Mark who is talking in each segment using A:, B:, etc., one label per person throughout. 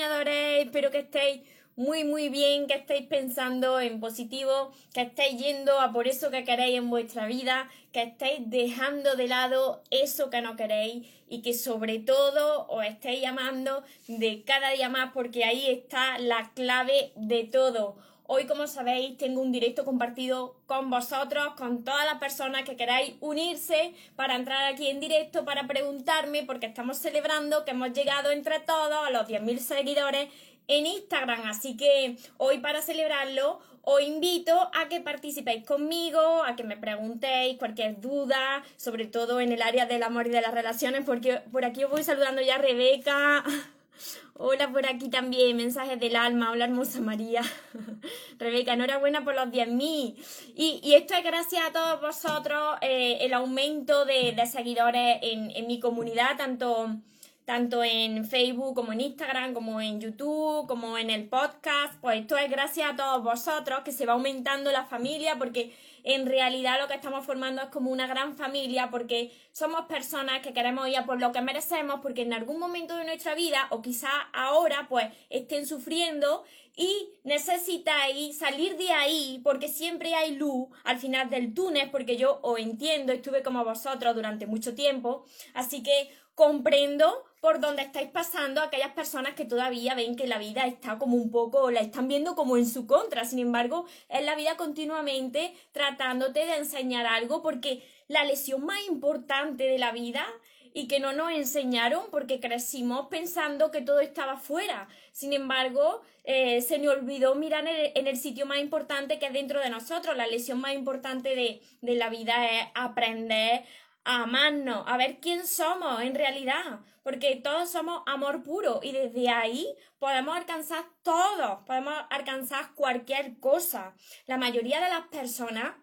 A: Espero que estéis muy muy bien, que estéis pensando en positivo, que estéis yendo a por eso que queréis en vuestra vida, que estéis dejando de lado eso que no queréis y que sobre todo os estéis llamando de cada día más porque ahí está la clave de todo. Hoy, como sabéis, tengo un directo compartido con vosotros, con todas las personas que queráis unirse para entrar aquí en directo, para preguntarme, porque estamos celebrando que hemos llegado entre todos a los 10.000 seguidores en Instagram. Así que hoy para celebrarlo os invito a que participéis conmigo, a que me preguntéis cualquier duda, sobre todo en el área del amor y de las relaciones, porque por aquí os voy saludando ya Rebeca. Hola por aquí también, mensajes del alma, hola hermosa María. Rebeca, enhorabuena por los 10.000. Y, y esto es gracias a todos vosotros, eh, el aumento de, seguidores en, en, mi comunidad, tanto, tanto en Facebook como en Instagram, como en YouTube, como en el podcast. Pues esto es gracias a todos vosotros que se va aumentando la familia porque en realidad lo que estamos formando es como una gran familia porque somos personas que queremos ir a por lo que merecemos porque en algún momento de nuestra vida o quizá ahora pues estén sufriendo y necesitáis salir de ahí porque siempre hay luz al final del túnel porque yo os entiendo, estuve como vosotros durante mucho tiempo, así que comprendo por donde estáis pasando aquellas personas que todavía ven que la vida está como un poco, la están viendo como en su contra. Sin embargo, es la vida continuamente tratándote de enseñar algo porque la lesión más importante de la vida y que no nos enseñaron porque crecimos pensando que todo estaba fuera. Sin embargo, eh, se me olvidó mirar en el, en el, sitio más importante que es dentro de nosotros. La lesión más importante de, de la vida es aprender a amarnos, a ver quién somos en realidad, porque todos somos amor puro y desde ahí podemos alcanzar todo, podemos alcanzar cualquier cosa. La mayoría de las personas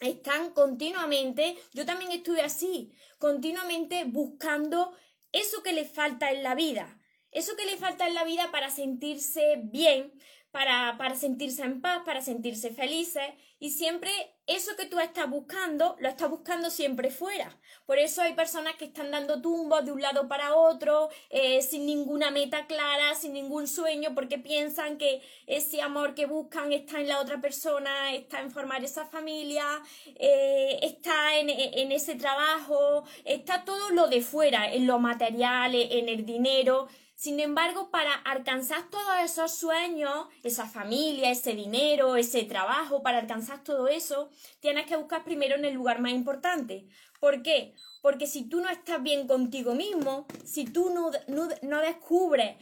A: están continuamente, yo también estuve así, continuamente buscando eso que les falta en la vida, eso que les falta en la vida para sentirse bien, para, para sentirse en paz, para sentirse felices y siempre eso que tú estás buscando, lo estás buscando siempre fuera. Por eso hay personas que están dando tumbos de un lado para otro, eh, sin ninguna meta clara, sin ningún sueño, porque piensan que ese amor que buscan está en la otra persona, está en formar esa familia, eh, está en, en ese trabajo, está todo lo de fuera, en lo material, en el dinero. Sin embargo, para alcanzar todos esos sueños, esa familia, ese dinero, ese trabajo, para alcanzar todo eso, tienes que buscar primero en el lugar más importante. ¿Por qué? Porque si tú no estás bien contigo mismo, si tú no, no, no descubres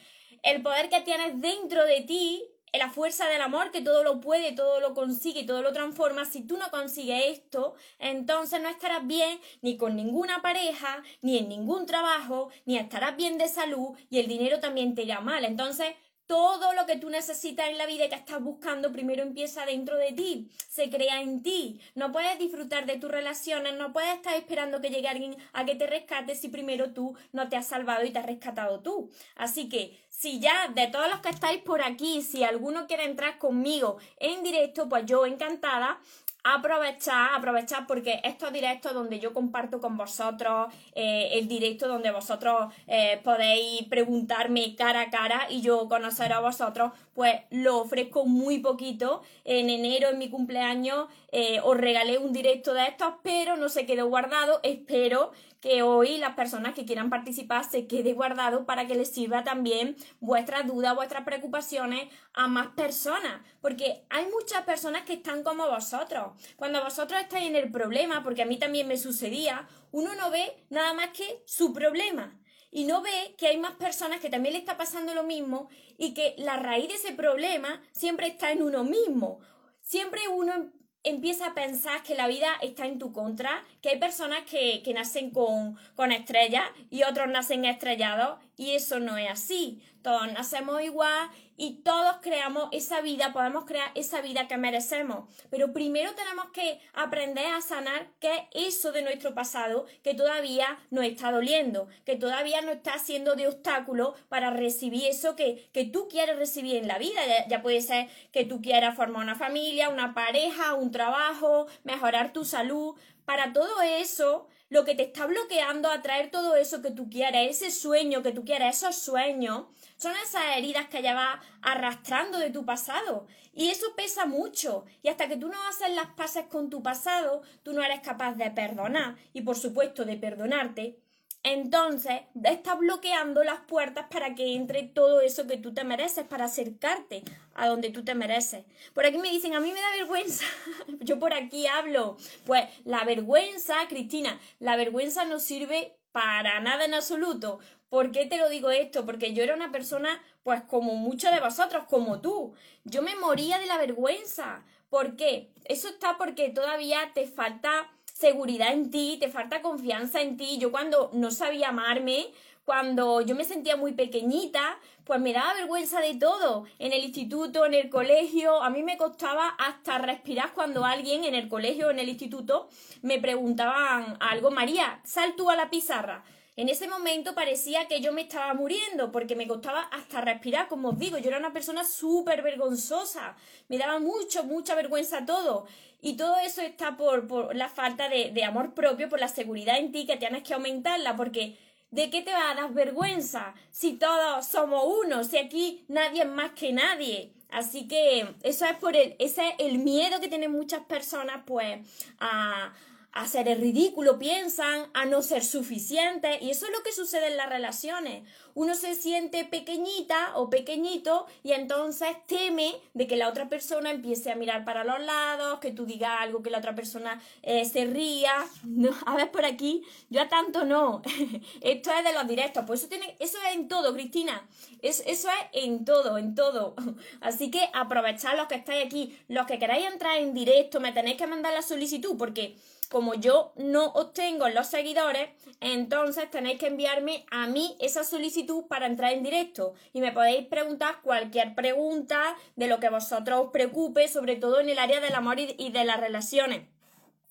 A: el poder que tienes dentro de ti, la fuerza del amor que todo lo puede, todo lo consigue, todo lo transforma, si tú no consigues esto, entonces no estarás bien ni con ninguna pareja, ni en ningún trabajo, ni estarás bien de salud y el dinero también te irá mal. Entonces, todo lo que tú necesitas en la vida que estás buscando primero empieza dentro de ti, se crea en ti. No puedes disfrutar de tus relaciones, no puedes estar esperando que llegue alguien a que te rescate si primero tú no te has salvado y te has rescatado tú. Así que si ya de todos los que estáis por aquí, si alguno quiere entrar conmigo en directo, pues yo encantada aprovechar, aprovechar porque estos directos donde yo comparto con vosotros, eh, el directo donde vosotros eh, podéis preguntarme cara a cara y yo conocer a vosotros, pues lo ofrezco muy poquito. En enero, en mi cumpleaños, eh, os regalé un directo de estos, pero no se quedó guardado. Espero que hoy las personas que quieran participar se quede guardado para que les sirva también vuestras dudas, vuestras preocupaciones a más personas, porque hay muchas personas que están como vosotros. Cuando vosotros estáis en el problema, porque a mí también me sucedía, uno no ve nada más que su problema y no ve que hay más personas que también le está pasando lo mismo y que la raíz de ese problema siempre está en uno mismo. Siempre uno empieza a pensar que la vida está en tu contra, que hay personas que, que nacen con, con estrellas y otros nacen estrellados y eso no es así. Todos nacemos igual y todos creamos esa vida, podemos crear esa vida que merecemos. Pero primero tenemos que aprender a sanar qué es eso de nuestro pasado que todavía nos está doliendo, que todavía nos está haciendo de obstáculo para recibir eso que, que tú quieres recibir en la vida. Ya, ya puede ser que tú quieras formar una familia, una pareja, un trabajo, mejorar tu salud. Para todo eso, lo que te está bloqueando a traer todo eso que tú quieres, ese sueño que tú quieres, esos sueños, son esas heridas que llevas arrastrando de tu pasado. Y eso pesa mucho. Y hasta que tú no haces las paces con tu pasado, tú no eres capaz de perdonar. Y por supuesto de perdonarte. Entonces, estás bloqueando las puertas para que entre todo eso que tú te mereces, para acercarte a donde tú te mereces. Por aquí me dicen, a mí me da vergüenza. Yo por aquí hablo. Pues la vergüenza, Cristina, la vergüenza no sirve para nada en absoluto. ¿Por qué te lo digo esto? Porque yo era una persona, pues como muchos de vosotros, como tú. Yo me moría de la vergüenza. ¿Por qué? Eso está porque todavía te falta seguridad en ti, te falta confianza en ti. Yo cuando no sabía amarme, cuando yo me sentía muy pequeñita, pues me daba vergüenza de todo. En el instituto, en el colegio, a mí me costaba hasta respirar cuando alguien en el colegio o en el instituto me preguntaban algo, María, sal tú a la pizarra. En ese momento parecía que yo me estaba muriendo porque me costaba hasta respirar, como os digo, yo era una persona súper vergonzosa, me daba mucho, mucha vergüenza todo. Y todo eso está por, por la falta de, de amor propio, por la seguridad en ti que tienes que aumentarla, porque ¿de qué te va a dar vergüenza si todos somos uno, si aquí nadie es más que nadie? Así que eso es por el, ese es el miedo que tienen muchas personas, pues, a hacer el ridículo, piensan, a no ser suficientes, y eso es lo que sucede en las relaciones. Uno se siente pequeñita o pequeñito y entonces teme de que la otra persona empiece a mirar para los lados, que tú digas algo, que la otra persona eh, se ría. No, a ver por aquí, yo a tanto no. Esto es de los directos, pues eso, tiene, eso es en todo, Cristina. Es, eso es en todo, en todo. Así que aprovechad los que estáis aquí, los que queráis entrar en directo, me tenéis que mandar la solicitud porque como yo no obtengo los seguidores, entonces tenéis que enviarme a mí esa solicitud para entrar en directo. Y me podéis preguntar cualquier pregunta de lo que vosotros os preocupe, sobre todo en el área del amor y de las relaciones.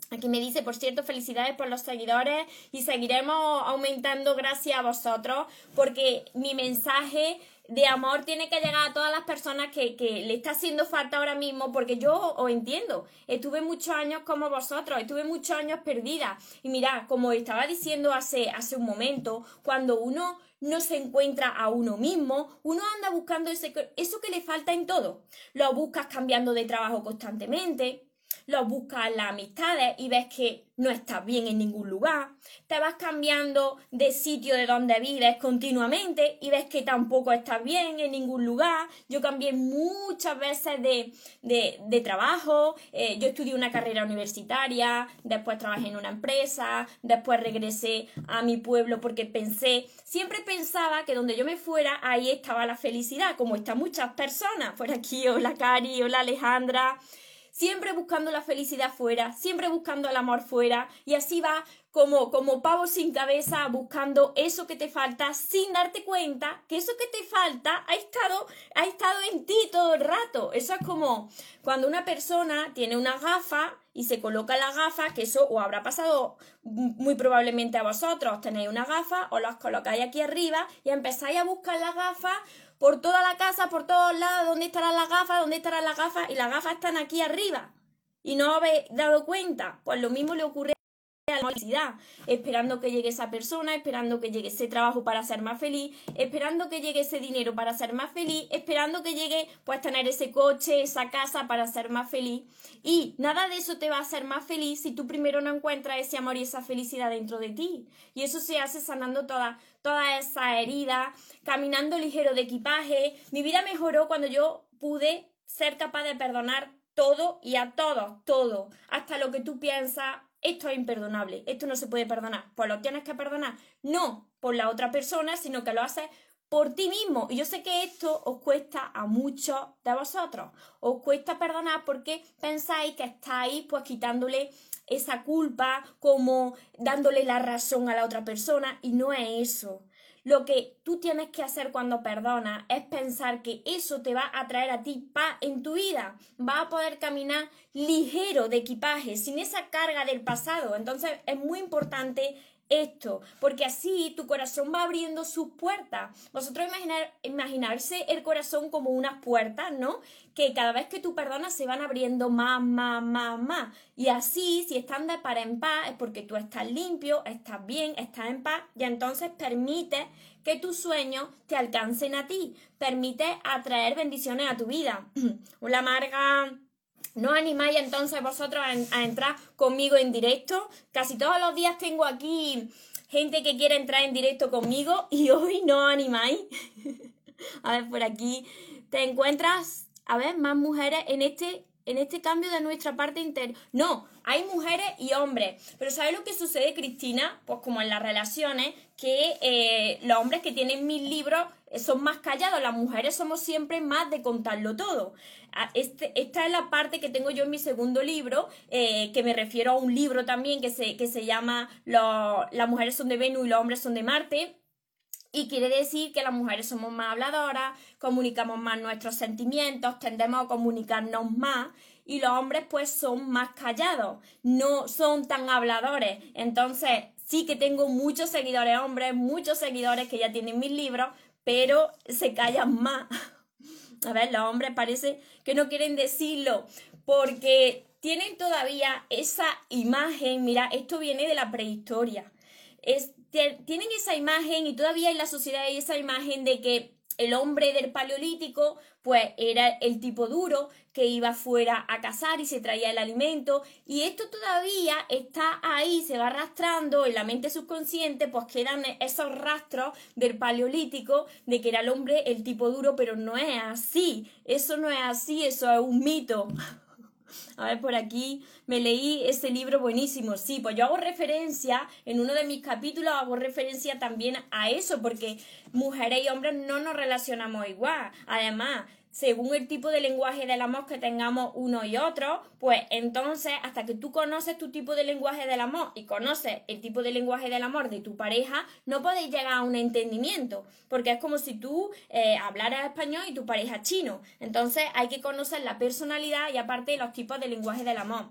A: Aquí me dice, por cierto, felicidades por los seguidores y seguiremos aumentando gracias a vosotros porque mi mensaje de amor tiene que llegar a todas las personas que, que, le está haciendo falta ahora mismo, porque yo os entiendo. Estuve muchos años como vosotros, estuve muchos años perdida. Y mirad, como estaba diciendo hace, hace un momento, cuando uno no se encuentra a uno mismo, uno anda buscando ese, eso que le falta en todo. Lo buscas cambiando de trabajo constantemente, lo buscas las amistades y ves que no estás bien en ningún lugar, te vas cambiando de sitio de donde vives continuamente y ves que tampoco estás bien en ningún lugar. Yo cambié muchas veces de, de, de trabajo, eh, yo estudié una carrera universitaria, después trabajé en una empresa, después regresé a mi pueblo porque pensé, siempre pensaba que donde yo me fuera, ahí estaba la felicidad, como están muchas personas, por aquí, hola Cari, hola Alejandra siempre buscando la felicidad fuera, siempre buscando el amor fuera, y así va como, como pavo sin cabeza buscando eso que te falta sin darte cuenta que eso que te falta ha estado, ha estado en ti todo el rato. Eso es como cuando una persona tiene una gafa y se coloca la gafa, que eso os habrá pasado muy probablemente a vosotros. Tenéis una gafa, os las colocáis aquí arriba y empezáis a buscar la gafa por toda la casa, por todos lados, dónde estarán las gafas, dónde estarán las gafas, y las gafas están aquí arriba. Y no habéis dado cuenta. Pues lo mismo le ocurre la felicidad, esperando que llegue esa persona, esperando que llegue ese trabajo para ser más feliz, esperando que llegue ese dinero para ser más feliz, esperando que llegue pues tener ese coche, esa casa para ser más feliz. Y nada de eso te va a hacer más feliz si tú primero no encuentras ese amor y esa felicidad dentro de ti. Y eso se hace sanando toda toda esa herida, caminando ligero de equipaje. Mi vida mejoró cuando yo pude ser capaz de perdonar todo y a todos, todo, hasta lo que tú piensas, esto es imperdonable, esto no se puede perdonar. Pues lo tienes que perdonar, no por la otra persona, sino que lo haces por ti mismo. Y yo sé que esto os cuesta a muchos de vosotros. Os cuesta perdonar porque pensáis que estáis pues quitándole esa culpa, como dándole la razón a la otra persona y no es eso. Lo que tú tienes que hacer cuando perdonas es pensar que eso te va a traer a ti paz en tu vida. Va a poder caminar ligero de equipaje, sin esa carga del pasado. Entonces es muy importante esto, porque así tu corazón va abriendo sus puertas. Vosotros imaginar, imaginarse el corazón como unas puertas, ¿no? Que cada vez que tú perdonas se van abriendo más, más, más, más. Y así, si están de par en paz, es porque tú estás limpio, estás bien, estás en paz, y entonces permite que tus sueños te alcancen a ti. Permite atraer bendiciones a tu vida. Una amarga ¿No animáis entonces vosotros a, entrar conmigo en directo? Casi todos los días tengo aquí gente que quiere entrar en directo conmigo y hoy no animáis. a ver, por aquí te encuentras, a ver, más mujeres en este en este cambio de nuestra parte interior. No, hay mujeres y hombres. Pero ¿sabes lo que sucede, Cristina? Pues como en las relaciones, que eh, los hombres que tienen mil libros son más callados, las mujeres somos siempre más de contarlo todo. Ah, este, esta es la parte que tengo yo en mi segundo libro, eh, que me refiero a un libro también que se, que se llama Las mujeres son de Venus y los hombres son de Marte y quiere decir que las mujeres somos más habladoras, comunicamos más nuestros sentimientos, tendemos a comunicarnos más y los hombres pues son más callados, no son tan habladores. Entonces sí que tengo muchos seguidores hombres, muchos seguidores que ya tienen mis libros, pero se callan más. A ver, los hombres parece que no quieren decirlo porque tienen todavía esa imagen, mira, esto viene de la prehistoria. Es, tienen esa imagen y todavía en la sociedad hay esa imagen de que el hombre del paleolítico pues era el tipo duro que iba fuera a cazar y se traía el alimento y esto todavía está ahí, se va arrastrando en la mente subconsciente, pues quedan esos rastros del paleolítico de que era el hombre el tipo duro, pero no es así, eso no es así, eso es un mito. A ver, por aquí me leí ese libro buenísimo. Sí, pues yo hago referencia, en uno de mis capítulos hago referencia también a eso, porque mujeres y hombres no nos relacionamos igual. Además, según el tipo de lenguaje del amor que tengamos uno y otro, pues entonces hasta que tú conoces tu tipo de lenguaje del amor y conoces el tipo de lenguaje del amor de tu pareja, no podéis llegar a un entendimiento, porque es como si tú eh, hablaras español y tu pareja chino. Entonces hay que conocer la personalidad y aparte los tipos de lenguaje del amor.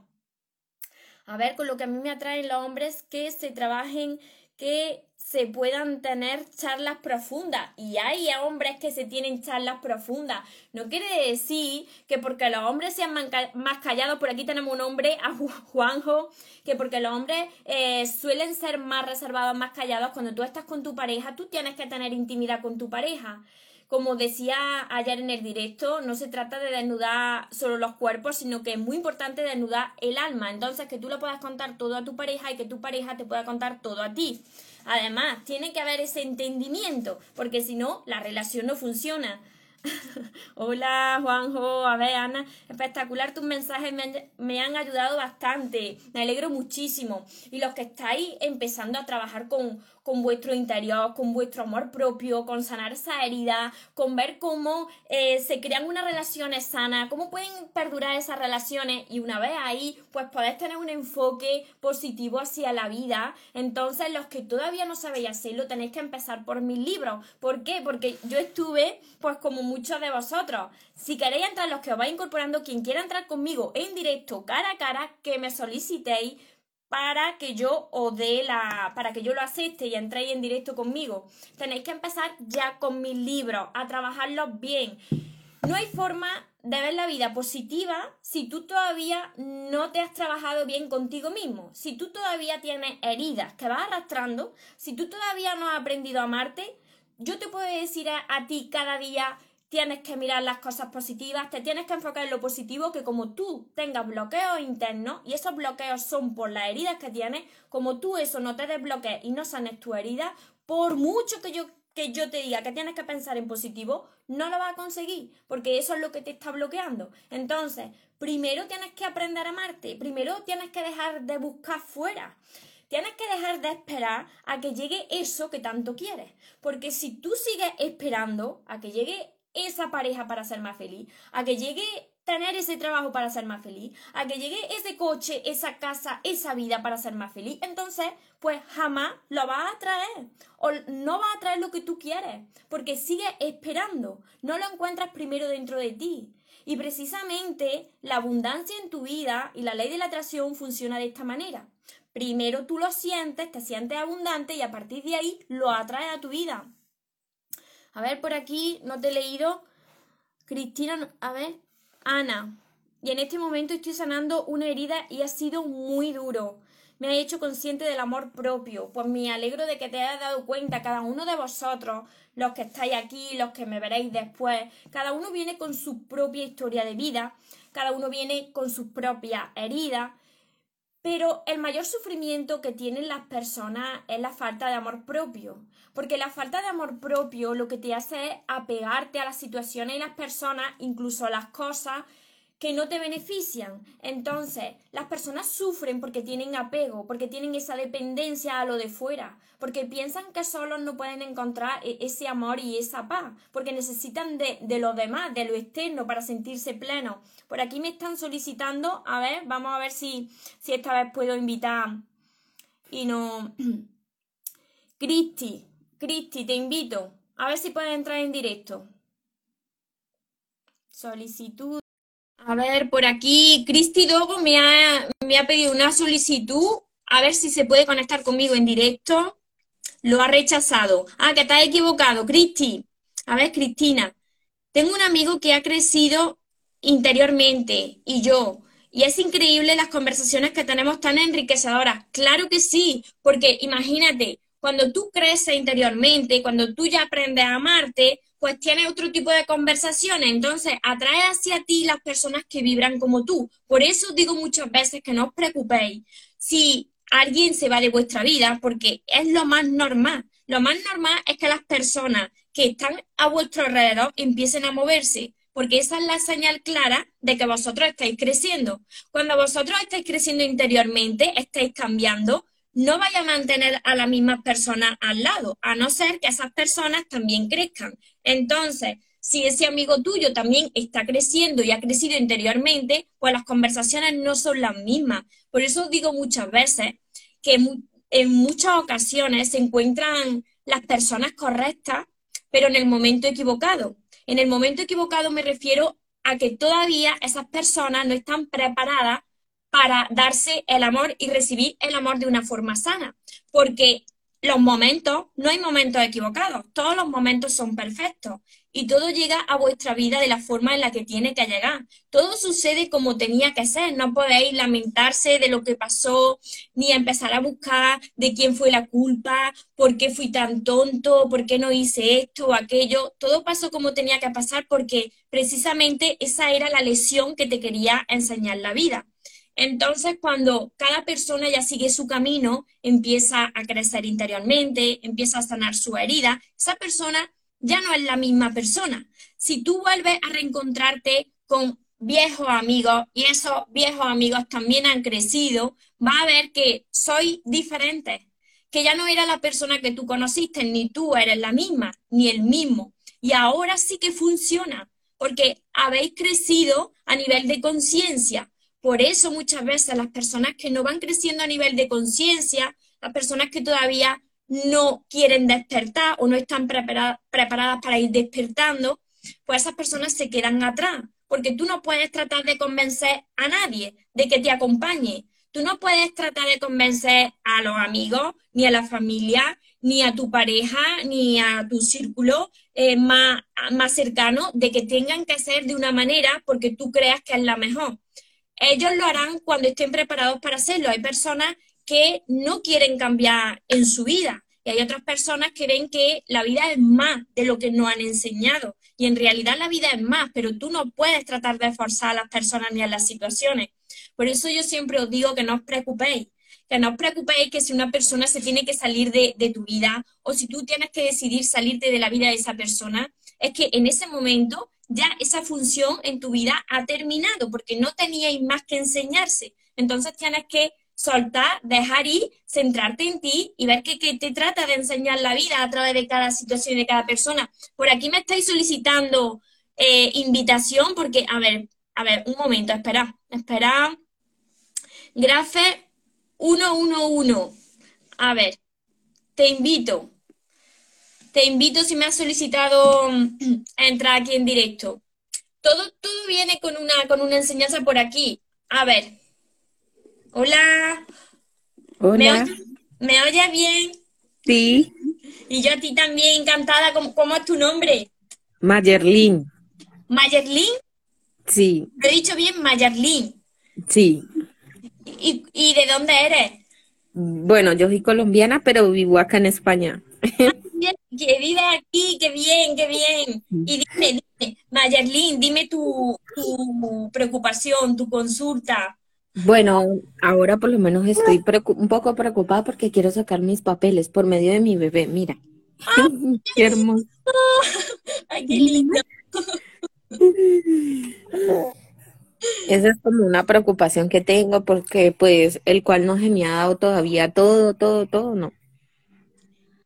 A: A ver, con lo que a mí me atraen los hombres que se trabajen que se puedan tener charlas profundas. Y hay hombres que se tienen charlas profundas. No quiere decir que porque los hombres sean más callados, por aquí tenemos un hombre, a Juanjo, que porque los hombres eh, suelen ser más reservados, más callados, cuando tú estás con tu pareja, tú tienes que tener intimidad con tu pareja. Como decía ayer en el directo, no se trata de desnudar solo los cuerpos, sino que es muy importante desnudar el alma. Entonces, que tú lo puedas contar todo a tu pareja y que tu pareja te pueda contar todo a ti. Además, tiene que haber ese entendimiento, porque si no, la relación no funciona. Hola Juanjo, a ver Ana, espectacular tus mensajes, me han, me han, ayudado bastante, me alegro muchísimo. Y los que estáis empezando a trabajar con, con vuestro interior, con vuestro amor propio, con sanar esa herida, con ver cómo eh, se crean unas relaciones sanas, cómo pueden perdurar esas relaciones y una vez ahí, pues podés tener un enfoque positivo hacia la vida. Entonces, los que todavía no sabéis hacerlo, tenéis que empezar por mis libros. ¿Por qué? Porque yo estuve, pues como muchos de vosotros. Si queréis entrar, los que os vais incorporando, quien quiera entrar conmigo en directo, cara a cara, que me solicitéis para que yo os dé la, para que yo lo acepte y entréis en directo conmigo. Tenéis que empezar ya con mis libros, a trabajarlos bien. No hay forma de ver la vida positiva si tú todavía no te has trabajado bien contigo mismo, si tú todavía tienes heridas que vas arrastrando, si tú todavía no has aprendido a amarte, yo te puedo decir a ti cada día tienes que mirar las cosas positivas, te tienes que enfocar en lo positivo, que como tú tengas bloqueos internos, y esos bloqueos son por las heridas que tienes, como tú eso no te desbloquees y no sanes tu herida, por mucho que yo, que yo te diga que tienes que pensar en positivo, no lo vas a conseguir, porque eso es lo que te está bloqueando. Entonces, primero tienes que aprender a amarte, primero tienes que dejar de buscar fuera. Tienes que dejar de esperar a que llegue eso que tanto quieres. Porque si tú sigues esperando a que llegue esa pareja para ser más feliz, a que llegue tener ese trabajo para ser más feliz, a que llegue ese coche, esa casa, esa vida para ser más feliz, entonces pues jamás lo vas a traer o no vas a traer lo que tú quieres, porque sigues esperando, no lo encuentras primero dentro de ti. Y precisamente la abundancia en tu vida y la ley de la atracción funciona de esta manera. Primero tú lo sientes, te sientes abundante y a partir de ahí lo atraes a tu vida. A ver, por aquí no te he leído. Cristina, a ver, Ana. Y en este momento estoy sanando una herida y ha sido muy duro. Me ha hecho consciente del amor propio. Pues me alegro de que te hayas dado cuenta, cada uno de vosotros, los que estáis aquí, los que me veréis después, cada uno viene con su propia historia de vida, cada uno viene con sus propias heridas, pero el mayor sufrimiento que tienen las personas es la falta de amor propio, porque la falta de amor propio lo que te hace es apegarte a las situaciones y las personas, incluso a las cosas que no te benefician. Entonces, las personas sufren porque tienen apego, porque tienen esa dependencia a lo de fuera, porque piensan que solos no pueden encontrar e-, ese amor y esa paz, porque necesitan de, de lo demás, de lo externo, para sentirse plenos. Por aquí me están solicitando, a ver, vamos a ver si, si esta vez puedo invitar y no... Cristi, Cristi, te invito. A ver si puedes entrar en directo. Solicitud. A ver, por aquí, Cristi Dogo me ha, me ha pedido una solicitud, a ver si se puede conectar conmigo en directo. Lo ha rechazado. Ah, que estás equivocado, Cristi. A ver, Cristina. Tengo un amigo que ha crecido interiormente y yo. Y es increíble las conversaciones que tenemos tan enriquecedoras. Claro que sí, porque imagínate, cuando tú creces interiormente, cuando tú ya aprendes a amarte, pues tienes otro tipo de conversaciones, entonces atrae hacia ti las personas que vibran como tú. Por eso digo muchas veces que no os preocupéis si alguien se va de vuestra vida, porque es lo más normal. Lo más normal es que las personas que están a vuestro alrededor empiecen a moverse, porque esa es la señal clara de que vosotros estáis creciendo. Cuando vosotros estáis creciendo interiormente, estáis cambiando, no vaya a mantener a la misma persona al lado, a no ser que esas personas también crezcan. Entonces, si ese amigo tuyo también está creciendo y ha crecido interiormente, pues las conversaciones no son las mismas. Por eso digo muchas veces que en muchas ocasiones se encuentran las personas correctas, pero en el momento equivocado. En el momento equivocado me refiero a que todavía esas personas no están preparadas para darse el amor y recibir el amor de una forma sana. Porque los momentos, no hay momentos equivocados, todos los momentos son perfectos y todo llega a vuestra vida de la forma en la que tiene que llegar. Todo sucede como tenía que ser, no podéis lamentarse de lo que pasó, ni empezar a buscar de quién fue la culpa, por qué fui tan tonto, por qué no hice esto o aquello. Todo pasó como tenía que pasar porque precisamente esa era la lesión que te quería enseñar la vida. Entonces, cuando cada persona ya sigue su camino, empieza a crecer interiormente, empieza a sanar su herida, esa persona ya no es la misma persona. Si tú vuelves a reencontrarte con viejos amigos y esos viejos amigos también han crecido, va a ver que soy diferente, que ya no era la persona que tú conociste, ni tú eres la misma, ni el mismo. Y ahora sí que funciona, porque habéis crecido a nivel de conciencia, por eso muchas veces las personas que no van creciendo a nivel de conciencia, las personas que todavía no quieren despertar o no están preparadas para ir despertando, pues esas personas se quedan atrás, porque tú no puedes tratar de convencer a nadie de que te acompañe. Tú no puedes tratar de convencer a los amigos, ni a la familia, ni a tu pareja, ni a tu círculo eh, más, más cercano de que tengan que ser de una manera porque tú creas que es la mejor. Ellos lo harán cuando estén preparados para hacerlo. Hay personas que no quieren cambiar en su vida y hay otras personas que ven que la vida es más de lo que nos han enseñado. Y en realidad la vida es más, pero tú no puedes tratar de forzar a las personas ni a las situaciones. Por eso yo siempre os digo que no os preocupéis, que no os preocupéis que si una persona se tiene que salir de, de, tu vida o si tú tienes que decidir salirte de la vida de esa persona, es que en ese momento ya esa función en tu vida ha terminado porque no teníais más que enseñarse. Entonces tienes que soltar, dejar ir, centrarte en ti y ver qué te trata de enseñar la vida a través de cada situación y de cada persona. Por aquí me estáis solicitando eh, invitación porque, a ver, a ver, un momento, espera, espera. Grafe 111. A ver, te invito. Te invito si me has solicitado a entrar aquí en directo. Todo, todo viene con una, con una enseñanza por aquí. A ver. Hola.
B: Hola.
A: ¿Me, oyes bien?
B: Sí.
A: Y yo a ti también, encantada. ¿Cómo, es tu nombre?
B: Mayerlin.
A: ¿Mayerlin?
B: Sí.
A: ¿Lo he dicho bien? Mayerlin.
B: Sí.
A: ¿Y, ¿Y de dónde eres?
B: Bueno, yo soy colombiana, pero vivo acá en España.
A: que vive aquí, qué bien, qué bien. Y dime, dime, Mayerlin, dime tu, tu preocupación, tu consulta.
B: Bueno, ahora por lo menos estoy un poco preocupada porque quiero sacar mis papeles por medio de mi bebé, mira. qué hermoso.
A: Ay, qué lindo.
B: Esa es como una preocupación que tengo porque pues el cual no se me ha dado todavía todo, todo, todo, no.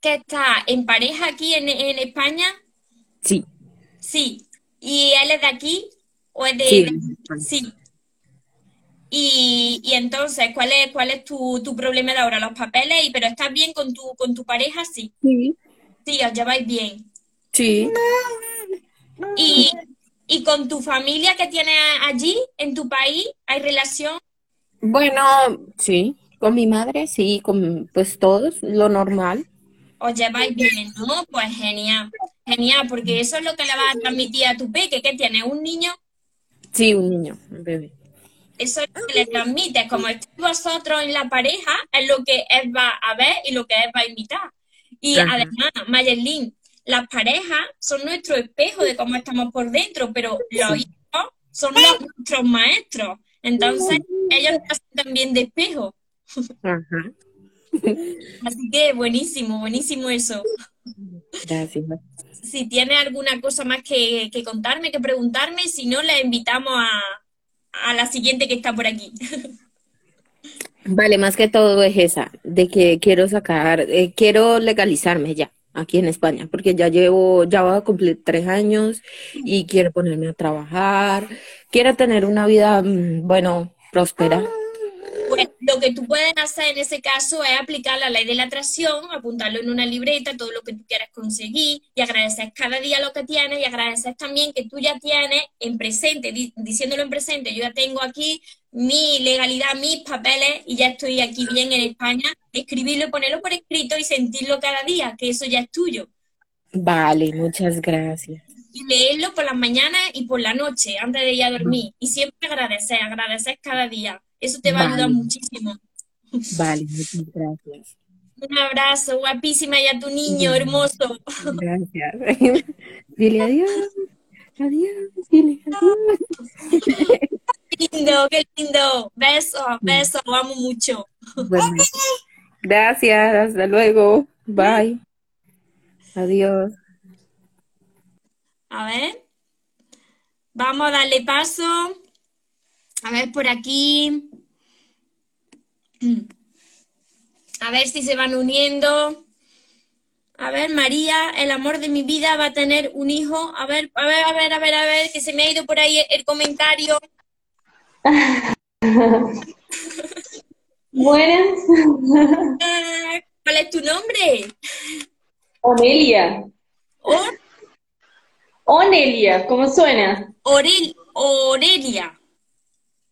A: ¿Qué está en pareja aquí en, España?
B: Sí.
A: Sí. ¿Y él es de aquí? ¿O es de...?
B: Sí.
A: sí. Y, entonces, ¿cuál es, cuál es tu, problema de ahora? Los papeles, pero ¿estás bien con tu, con tu pareja? Sí.
B: Sí.
A: Sí, os lleváis bien.
B: Sí.
A: Y, ¿Y con tu familia que tienes allí, en tu país, hay relación?
B: Bueno, sí, con mi madre, sí, con pues todos, lo normal.
A: Os lleváis bien, ¿no? Pues genial, genial, porque eso es lo que le vas a transmitir a tu peque, que tiene un niño.
B: Sí, un niño, un bebé.
A: Eso es lo que le transmite, como estáis vosotros en la pareja, es lo que él va a ver y lo que él va a imitar. Y además, Mayerlin, las parejas son nuestro espejo de cómo estamos por dentro, pero los hijos son nuestros maestros. Entonces, ellos hacen también de espejo. Así que buenísimo, buenísimo eso.
B: Gracias.
A: Si tiene alguna cosa más que, contarme, que preguntarme, si no, le invitamos a, a la siguiente que está por aquí.
B: Vale, más que todo es esa, de que quiero sacar, eh, quiero legalizarme ya aquí en España, porque ya llevo, ya voy a cumplir tres años y quiero ponerme a trabajar, quiero tener una vida, mm, bueno, próspera.
A: Pues lo que tú puedes hacer en ese caso es aplicar la ley de la atracción, apuntarlo en una libreta, todo lo que tú quieras conseguir y agradecer cada día lo que tienes y agradecer también que tú ya tienes en presente, diciéndolo en presente, yo ya tengo aquí mi legalidad, mis papeles y ya estoy aquí bien en España, escribirlo, ponerlo por escrito y sentirlo cada día, que eso ya es tuyo.
B: Vale, muchas gracias.
A: Y leerlo por las mañanas y por la noche, antes de ir a dormir. Y siempre agradecer, agradecer cada día. Eso te va a ayudar muchísimo.
B: Vale, muchas gracias.
A: Un abrazo, guapísima y a tu niño, hermoso.
B: Gracias. Dile adiós. Adiós, dile adiós.
A: Qué lindo, qué lindo. Beso, beso, amo mucho.
B: gracias, hasta luego. Bye. Adiós.
A: A ver. Vamos a darle paso. A ver por aquí. A ver si se van uniendo. A ver, María, el amor de mi vida va a tener un hijo. A ver, a ver, a ver, a ver, a ver, que se me ha ido por ahí el comentario.
C: Buenas.
A: ¿Cuál es tu nombre?
C: Onelia. Onelia, ¿cómo suena?
A: Orel, Orelia.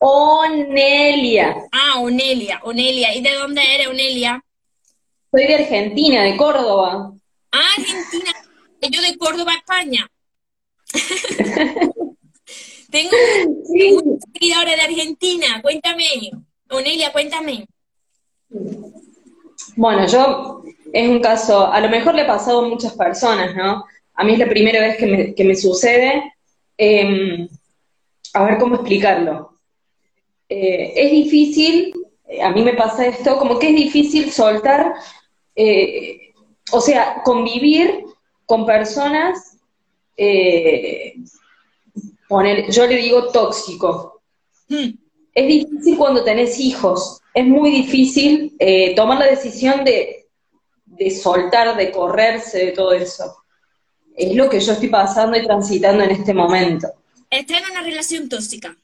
C: Onelia.
A: Ah, Onelia, Onelia. ¿Y de dónde eres, Onelia?
C: Soy de Argentina, de Córdoba.
A: Ah, Argentina. Yo de Córdoba, España. Tengo muchos seguidores de Argentina. Cuéntame, Onelia, cuéntame.
C: Bueno, yo es un caso, a lo mejor le ha pasado a muchas personas, ¿no? A mí es la primera vez que me, sucede. Em, a ver cómo explicarlo. Eh, es difícil, a mí me pasa esto, como que es difícil soltar, eh, o sea, convivir con personas, eh, poner, yo le digo tóxico. Hmm. es difícil cuando tenés hijos. Es muy difícil eh, tomar la decisión de, de soltar, de correrse de todo eso. Es lo que yo estoy pasando y transitando en este momento.
A: Está en una relación tóxica.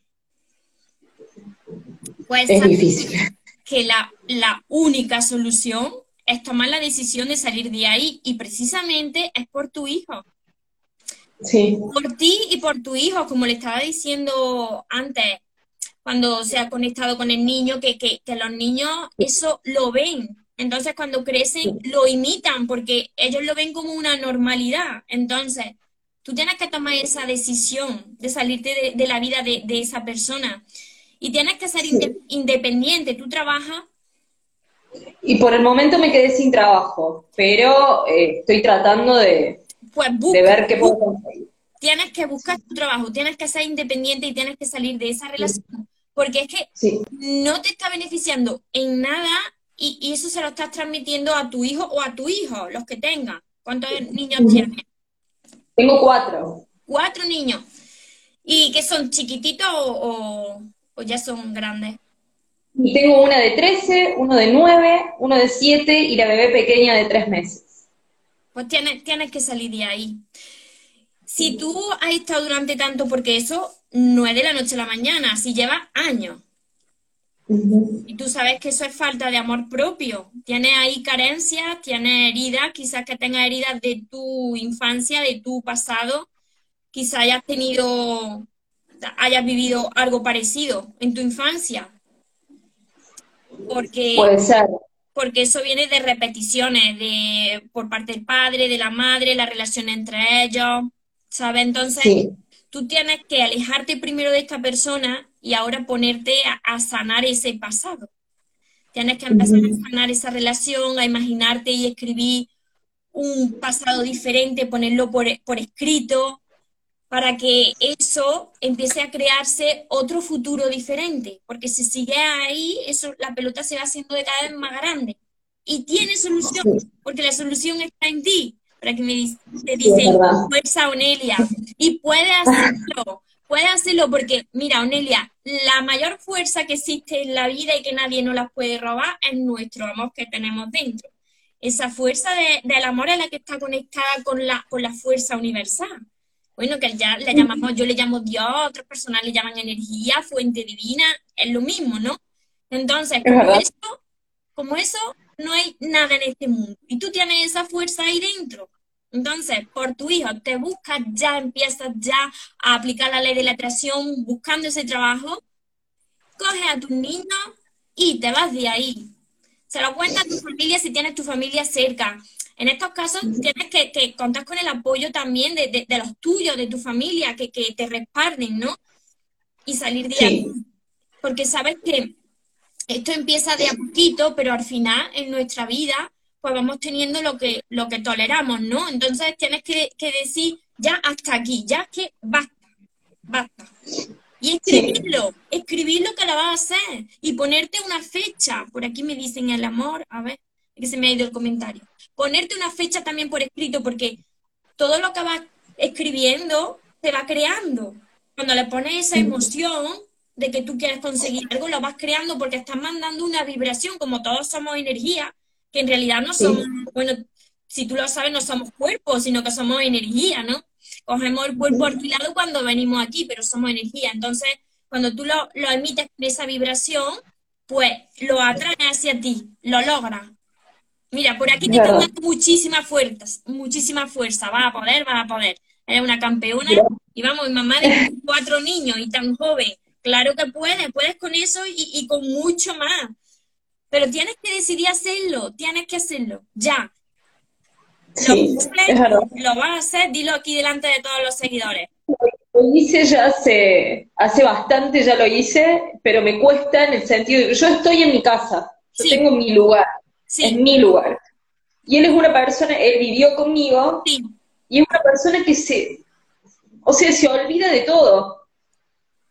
A: Pues
C: Es difícil.
A: que la, la única solución es tomar la decisión de salir de ahí y precisamente es por tu hijo.
C: Sí,
A: por ti y por tu hijo, como le estaba diciendo antes, cuando se ha conectado con el niño, que, que, que los niños eso lo ven. Entonces, cuando crecen, lo imitan porque ellos lo ven como una normalidad. Entonces, tú tienes que tomar esa decisión de salirte de, de la vida de, de esa persona. Y tienes que ser inde- independiente. Tú trabajas
C: Y por el momento me quedé sin trabajo, pero eh, estoy tratando de,
A: pues
C: de
A: busca,
C: ver qué puedo conseguir.
A: tienes que buscar tu trabajo, tienes que ser independiente y tienes que salir de esa relación. Porque es que
C: Sí,
A: no te está beneficiando en nada y, y eso se lo estás transmitiendo a tu hijo o a tu hijo, los que tengan. ¿Cuántos niños tienes?
C: tengo cuatro.
A: Cuatro niños. ¿Y que son chiquititos o, o- o ya son grandes?
C: Y tengo una de 13, uno de 9, uno de 7 y la bebé pequeña de 3 meses.
A: Pues tienes, tienes que salir de ahí. Si tú has estado durante tanto, porque eso no es de la noche a la mañana, si lleva años. Y tú sabes que eso es falta de amor propio. Tienes ahí carencias, tienes heridas, quizás que tengas heridas de tu infancia, de tu pasado. Quizás hayas tenido, hayas vivido algo parecido en tu infancia. Porque,
C: Puede ser.
A: porque eso viene de repeticiones, de por parte del padre, de la madre, la relación entre ellos, ¿sabes? Entonces,
C: Sí,
A: tú tienes que alejarte primero de esta persona y ahora ponerte a, a sanar ese pasado. Tienes que empezar a sanar esa relación, a imaginarte y escribir un pasado diferente, ponerlo por, por escrito, para que eso empiece a crearse otro futuro diferente. Porque si sigue ahí, eso, la pelota se va haciendo de cada vez más grande. Y tiene solución, porque la solución está en ti. Para que me te dicen, fuerza, Onelia, y puedes hacerlo, puedes hacerlo porque, mira, Onelia, la mayor fuerza que existe en la vida y que nadie nos la puede robar es nuestro amor que tenemos dentro. Esa fuerza de- del amor es la que está conectada con la, con la fuerza universal. Bueno, que ya le llamamos, yo le llamo Dios, otras personas le llaman energía, fuente divina, es lo mismo, ¿no? Entonces, como eso, como eso, no hay nada en este mundo. Y tú tienes esa fuerza ahí dentro. Entonces, por tu hijo, te buscas ya, empiezas ya a aplicar la ley de la atracción, buscando ese trabajo, coges a tus niños y te vas de ahí. Se lo cuentas a tu familia si tienes tu familia cerca. En estos casos tienes que, que contar con el apoyo también de, de- de los tuyos, de tu familia, que, que te respalden, ¿no? Y salir de
C: Sí.
A: ahí. Porque sabes que esto empieza de a poquito, pero al final en nuestra vida pues vamos teniendo lo que, lo que toleramos, ¿no? Entonces tienes que, que decir ya hasta aquí, ya que basta, basta. Y escribirlo, escribirlo que lo vas a hacer y ponerte una fecha. Por aquí me dicen el amor, a ver, que se me ha ido el comentario. Ponerte una fecha también por escrito, porque todo lo que vas escribiendo te va creando. Cuando le pones esa emoción de que tú quieres conseguir algo, lo vas creando porque estás mandando una vibración, como todos somos energía, que en realidad no
C: Sí.
A: somos, bueno, si tú lo sabes, no somos cuerpos, sino que somos energía, ¿no? Cogemos el cuerpo alquilado cuando venimos aquí, pero somos energía. Entonces, cuando tú lo, lo emites con esa vibración, pues lo atraes hacia ti, lo logras. Mira, por aquí te están dando muchísima fuerza, muchísima fuerza. Vas a poder, vas a poder. Eres una campeona y vamos, mi mamá de cuatro niños y tan joven. Claro que puedes, puedes con eso y, y con mucho más. Pero tienes que decidir hacerlo, tienes que hacerlo, ya. Lo
C: Sí,
A: cumples, lo vas a hacer, dilo aquí delante de todos los seguidores.
C: Lo hice ya hace, hace bastante, ya lo hice, pero me cuesta en el sentido de que yo estoy en mi casa, yo
A: Sí.
C: tengo mi lugar, es
A: Sí,
C: mi lugar. Y él es una persona, él vivió conmigo
A: sí,
C: y es una persona que se, o sea, se olvida de todo.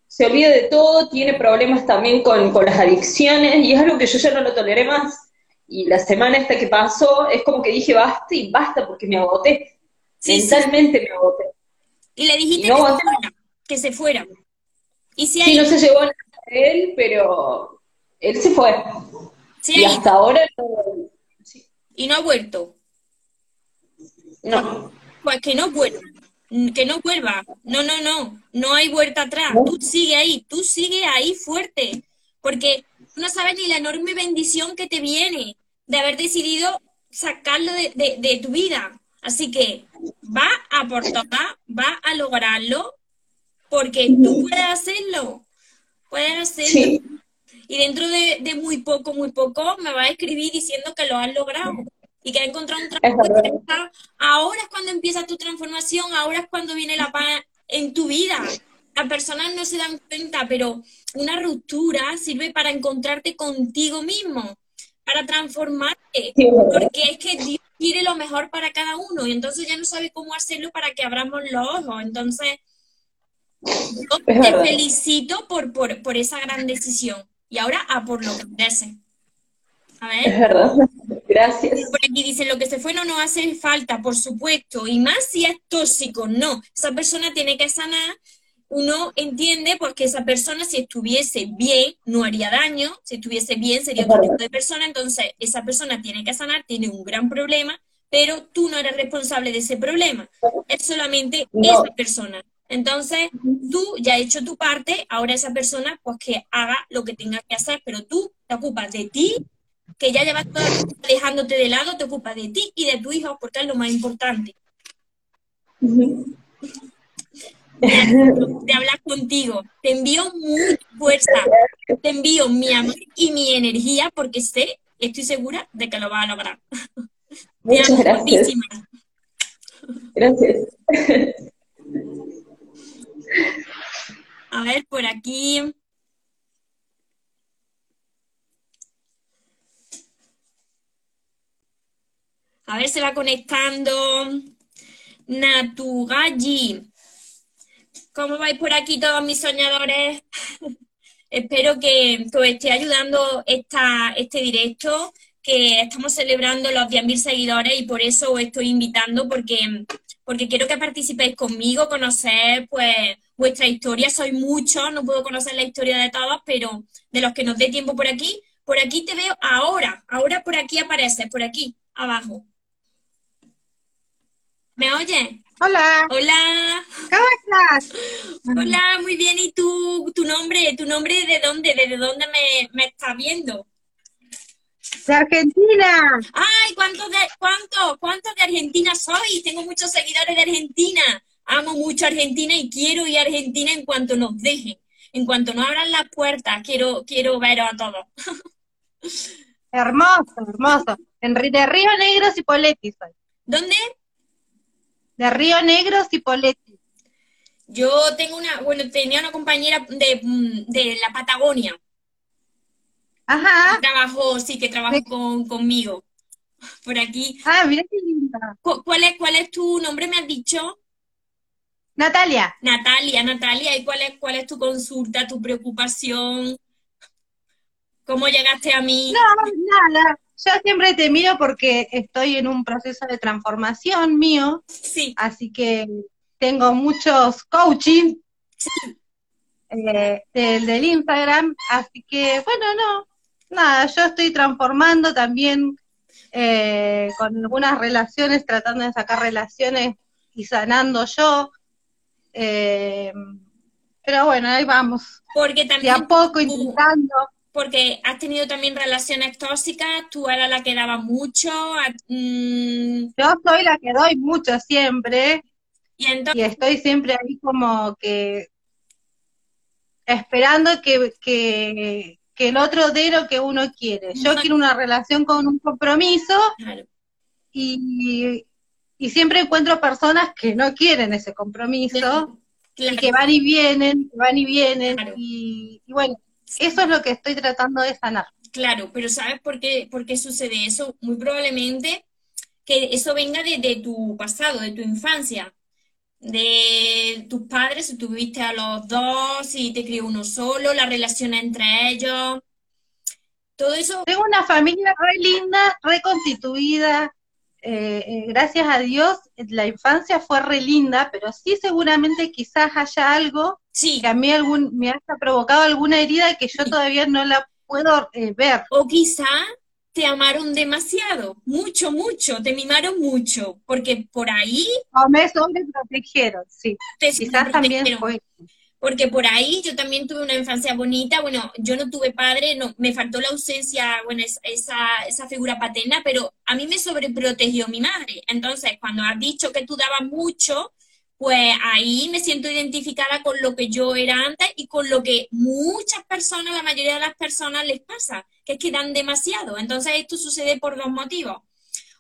C: Se olvida de todo, tiene problemas también con, con las adicciones y es algo que yo ya no lo toleré más. Y la semana esta que pasó es como que dije basta y basta porque me agoté.
A: Sí, sí.
C: Mentalmente me agoté.
A: Y le dijiste
C: Y no
A: que se fuera, que se fuera. Y si
C: Sí,
A: hay,
C: no se llevó nada. de él, pero él se fue.
A: Sí,
C: Y hasta ahora no.
A: y no ha vuelto.
C: no.
A: Pues que no vuelva, que no vuelva. No, no, no, no hay vuelta atrás.
C: No.
A: Tú sigue ahí, tú sigue ahí fuerte, porque tú no sabes ni la enorme bendición que te viene de haber decidido sacarlo de, de- de tu vida. Así que va a por va a lograrlo, porque tú puedes hacerlo, puedes hacerlo.
C: Sí,
A: Y dentro de, de muy poco, muy poco, me va a escribir diciendo que lo has logrado y que has encontrado un trabajo que. Ahora es cuando empieza tu transformación, ahora es cuando viene la paz en tu vida. Las personas no se dan cuenta, pero una ruptura sirve para encontrarte contigo mismo, para transformarte, porque es que Dios quiere lo mejor para cada uno y entonces ya no sabe cómo hacerlo para que abramos los ojos. Entonces, yo te felicito por, por, por esa gran decisión. Y ahora a por lo que merece. A
C: Es
A: ver,
C: verdad. Gracias.
A: por aquí dice, lo que se fue no nos hace falta, por supuesto, y más si es tóxico, no. Esa persona tiene que sanar. Uno entiende pues que esa persona si estuviese bien no haría daño, si estuviese bien sería
C: Es
A: otro
C: verdad.
A: tipo de persona, entonces esa persona tiene que sanar, tiene un gran problema, pero tú no eres responsable de ese problema, es solamente
C: No.
A: esa persona. Entonces, tú ya has hecho tu parte, ahora esa persona pues que haga lo que tenga que hacer, pero tú te ocupas de ti, que ya llevas toda la vida dejándote de lado, te ocupas de ti y de tu hijo, porque es lo más importante,
C: Ujú.
A: de hablar contigo. Te envío mucha fuerza, te envío mi amor y mi energía, porque sé, estoy segura de que lo vas a lograr.
C: Muchas gracias.
A: muchísimo.
C: Gracias.
A: A ver, por aquí. A ver, se va conectando. Natugalli. ¿Cómo vais por aquí todos mis soñadores? Espero que, os esté ayudando esta, este directo, que estamos celebrando los 10.000 seguidores y por eso os estoy invitando, porque, porque quiero que participéis conmigo, conocer pues vuestra historia. Soy muchos, no puedo conocer la historia de todos, pero de los que nos dé tiempo por aquí, por aquí te veo ahora, ahora por aquí apareces, por aquí, abajo. ¿Me oyes?
D: Hola,
A: Hola.
D: ¿cómo estás?
A: Hola, muy bien. ¿Y tú, tu nombre? ¿Tu nombre de dónde? ¿Desde dónde me, me estás viendo?
D: De Argentina.
A: ¡Ay, cuántos de, cuántos, cuántos de Argentina soy! Tengo muchos seguidores de Argentina. Amo mucho Argentina y quiero ir a Argentina en cuanto nos dejen. En cuanto nos abran las puertas, quiero, quiero veros a todos.
D: Hermoso, hermoso. En, de Río Negro y Poletti soy.
A: ¿Dónde?
D: De Río Negro y Poletti.
A: Yo tengo una, bueno, tenía una compañera de, mm, de la Patagonia.
D: Ajá.
A: Trabajó, sí, que trabajó
D: Sí.
A: con, conmigo. Por aquí.
D: Ah, mira qué linda.
A: Cu- ¿Cuál es, cuál es tu nombre? ¿Me has dicho?
D: Natalia,
A: Natalia, Natalia, ¿y cuál es, cuál es tu consulta, tu preocupación? ¿Cómo llegaste a mí?
D: no, nada. Yo siempre te miro porque estoy en un proceso de transformación mío,
A: Sí,
D: así que tengo muchos coaching eh, del, del Instagram, así que bueno, no, nada, yo estoy transformando también eh, con algunas relaciones, tratando de sacar relaciones y sanando yo, eh, pero bueno, ahí vamos,
A: porque
D: de a
A: también
D: poco intentando.
A: porque has tenido también relaciones tóxicas, tú eras la que daba mucho, a- mm,
D: Yo soy la que doy mucho siempre.
A: Y entonces,
D: y estoy siempre ahí como que esperando que, que, que el otro dé lo que uno quiere. Yo quiero una relación con un compromiso
A: claro,
D: y, y siempre encuentro personas que no quieren ese compromiso y
A: claro,
D: que van y vienen, van y vienen y bueno, eso es lo que estoy tratando de sanar.
A: claro, pero ¿sabes por qué, por qué sucede eso? Muy probablemente que eso venga de, de tu pasado, de tu infancia, de tus padres, si tuviste a los dos, si te crió uno solo, la relación entre ellos, todo eso,
D: Tengo una familia re linda, reconstituida. eh, eh, gracias a Dios, la infancia fue re linda, pero sí seguramente quizás haya algo
A: Sí,
D: que a mí algún, me haya provocado alguna herida que yo todavía no la puedo eh, ver.
A: o quizá te amaron demasiado, mucho, mucho, te mimaron mucho, porque por ahí
D: O me sobreprotegieron, sí.
A: te
D: Quizás también fue.
A: Porque por ahí yo también tuve una infancia bonita, bueno, yo no tuve padre, no, me faltó la ausencia, bueno, es- esa, esa figura paterna, pero a mí me sobreprotegió mi madre. Entonces, cuando has dicho que tú dabas mucho, pues ahí me siento identificada con lo que yo era antes y con lo que muchas personas, la mayoría de las personas les pasa, que es que dan demasiado. Entonces, esto sucede por dos motivos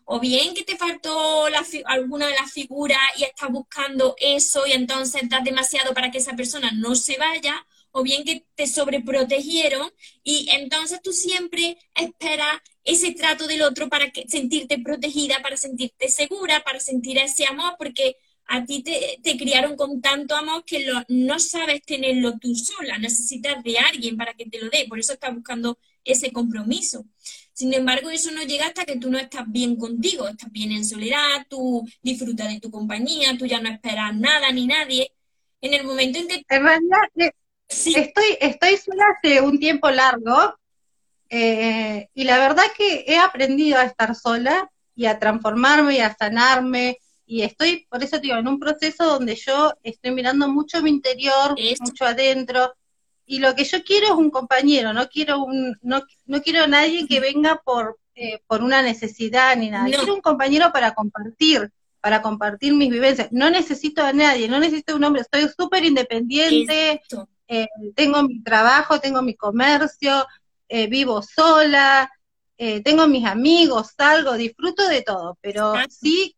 A: o bien que te faltó alguna de las figuras y estás buscando eso y entonces das demasiado para que esa persona no se vaya, o bien que te sobreprotegieron y entonces tú siempre esperas ese trato del otro para que, sentirte protegida, para sentirte segura, para sentir ese amor, porque a ti te, criaron con tanto amor que no sabes tenerlo tú sola, necesitas de alguien para que te lo dé, por eso estás buscando ese compromiso. Sin embargo, eso no llega hasta que tú no estás bien contigo, estás bien en soledad, tú disfrutas de tu compañía, tú ya no esperas nada ni nadie. En el momento en que
D: En realidad, eh,
A: sí,
D: estoy, estoy sola hace un tiempo largo eh, y la verdad que he aprendido a estar sola y a transformarme y a sanarme y estoy, por eso te digo, en un proceso donde yo estoy mirando mucho mi interior,
A: Eso.
D: mucho adentro y lo que yo quiero es un compañero, no quiero un, no, no quiero a nadie que venga por, eh, por una necesidad ni nada,
A: No.
D: quiero un compañero para compartir, para compartir mis vivencias, no necesito a nadie, no necesito un hombre, estoy súper independiente, eh, tengo mi trabajo, tengo mi comercio, eh, vivo sola, eh, tengo mis amigos, salgo, disfruto de todo, pero sí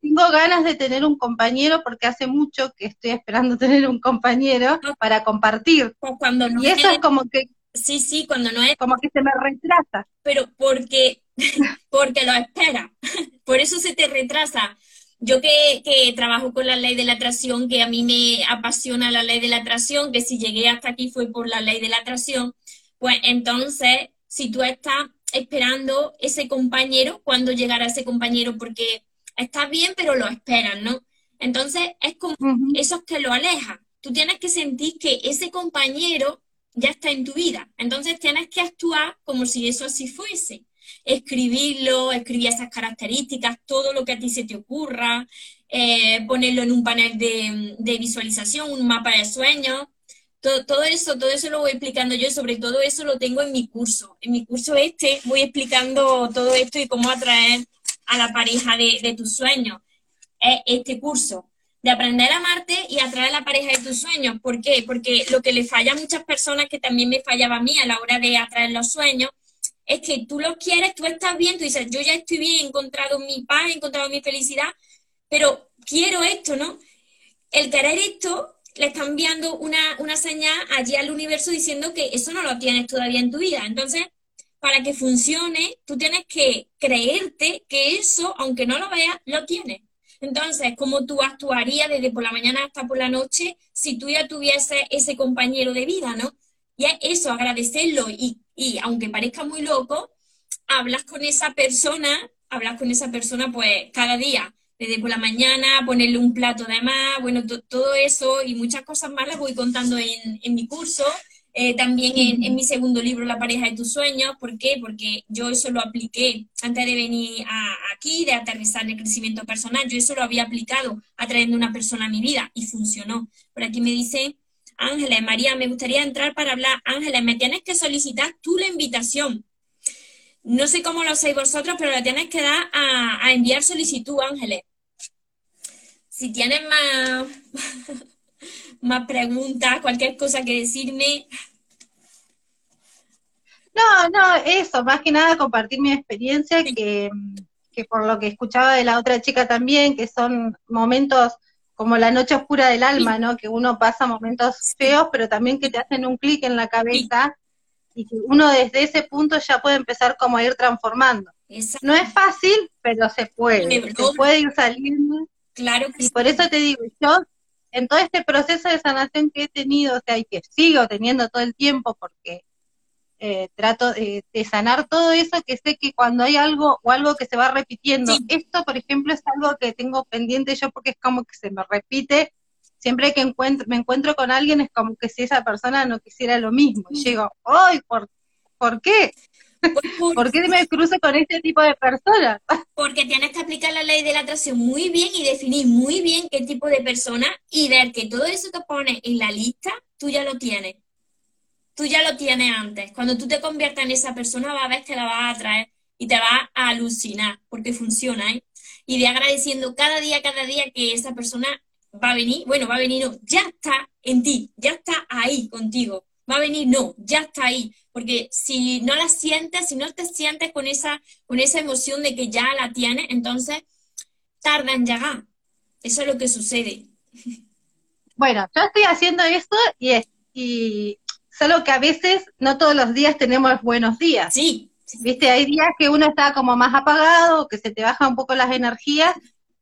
D: tengo ganas de tener un compañero porque hace mucho que estoy esperando tener un compañero para compartir.
A: Pues cuando no
D: Y eso
A: es-
D: como que,
A: sí, sí, cuando no es,
D: como que se me retrasa.
A: pero porque, porque lo esperas. Por eso se te retrasa. Yo que, que trabajo con la ley de la atracción, que a mí me apasiona la ley de la atracción, que si llegué hasta aquí fue por la ley de la atracción, pues entonces, si tú estás esperando ese compañero, ¿cuándo llegará ese compañero? Porque estás bien, pero lo esperas, ¿no? Entonces, es como
D: Ujú.
A: eso es que lo aleja. Tú tienes que sentir que ese compañero ya está en tu vida. Entonces tienes que actuar como si eso así fuese. Escribirlo, escribir esas características, todo lo que a ti se te ocurra, eh, ponerlo en un panel de, de visualización, un mapa de sueños. Todo, todo eso, todo eso lo voy explicando yo, y sobre todo eso lo tengo en mi curso. En mi curso este voy explicando todo esto y cómo atraer a la pareja de, de tus sueños. Es este curso de aprender a amarte y atraer a la pareja de tus sueños. ¿Por qué? Porque lo que le falla a muchas personas, que también me fallaba a mí a la hora de atraer los sueños, es que tú los quieres, tú estás bien, tú dices, yo ya estoy bien, he encontrado mi paz, he encontrado mi felicidad, pero quiero esto, ¿no? El querer esto le está enviando una, una señal allí al universo diciendo que eso no lo tienes todavía en tu vida. Entonces, para que funcione, tú tienes que creerte que eso, aunque no lo veas, lo tienes. Entonces, ¿cómo tú actuarías desde por la mañana hasta por la noche si tú ya tuvieses ese compañero de vida, ¿no? Y es eso, agradecerlo y, y aunque parezca muy loco, hablas con esa persona, hablas con esa persona pues cada día, desde por la mañana, ponerle un plato de más, bueno, to- todo eso y muchas cosas más las voy contando en, en mi curso, eh, también en, en mi segundo libro, La pareja de tus sueños. ¿Por qué? Porque yo eso lo apliqué antes de venir a- aquí, de aterrizar en el crecimiento personal. Yo eso lo había aplicado atrayendo una persona a mi vida y funcionó. Por aquí me dice Ángeles, María, me gustaría entrar para hablar. Ángeles, me tienes que solicitar tú la invitación. No sé cómo lo hacéis vosotros, pero la tienes que dar a, a enviar solicitud, Ángeles. Si tienes más, más preguntas, cualquier cosa que decirme,
D: No, no, eso, más que nada compartir mi experiencia, que, que por lo que escuchaba de la otra chica también, que son momentos como la noche oscura del alma, ¿no? Que uno pasa momentos feos, pero también que te hacen un clic en la cabeza y que uno desde ese punto ya puede empezar como a ir transformando. No es fácil, pero se puede, se puede ir saliendo.
A: claro que
D: Y por eso te digo, yo en todo este proceso de sanación que he tenido, o sea, y que sigo teniendo todo el tiempo, porque eh, trato de, de sanar todo eso que sé que cuando hay algo o algo que se va repitiendo,
A: Sí.
D: esto por ejemplo es algo que tengo pendiente yo porque es como que se me repite siempre que encuentro, me encuentro con alguien es como que si esa persona no quisiera lo mismo. Y llego, ¡ay! ¿por, ¿por qué? ¿Por qué me cruce con este tipo de personas?
A: Porque tienes que aplicar la ley de la atracción muy bien y definir muy bien qué tipo de persona y ver que todo eso que pones en la lista, tú ya lo tienes. Tú ya lo tienes antes. Cuando tú te conviertas en esa persona, vas a ver que la vas a atraer y te vas a alucinar porque funciona, ¿eh? Y de agradeciendo cada día, cada día que esa persona va a venir, bueno, va a venir, no, ya está en ti, ya está ahí contigo. Va a venir, no, ya está ahí. Porque si no la sientes, si no te sientes con esa, con esa emoción de que ya la tienes, entonces tarda en llegar. Eso es lo que sucede.
D: Bueno, yo estoy haciendo esto y, es, y solo que a veces no todos los días tenemos buenos días.
A: Sí.
D: Viste, hay días que uno está como más apagado, que se te bajan un poco las energías,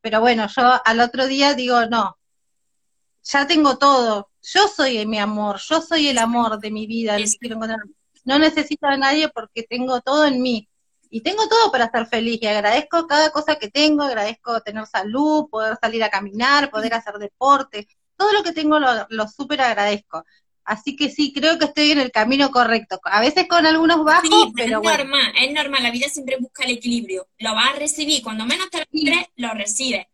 D: pero bueno, yo al otro día digo, no, ya tengo todo, yo soy mi amor, yo soy el amor de mi vida, no necesito a nadie porque tengo todo en mí. Y tengo todo para estar feliz y agradezco cada cosa que tengo, agradezco tener salud, poder salir a caminar, poder hacer deporte, todo lo que tengo lo, lo súper agradezco. Así que sí, creo que estoy en el camino correcto. A veces con algunos bajos, pero,
A: es normal, es normal. La vida siempre busca el equilibrio. Lo vas a recibir. Cuando menos te lo quieres, lo recibes.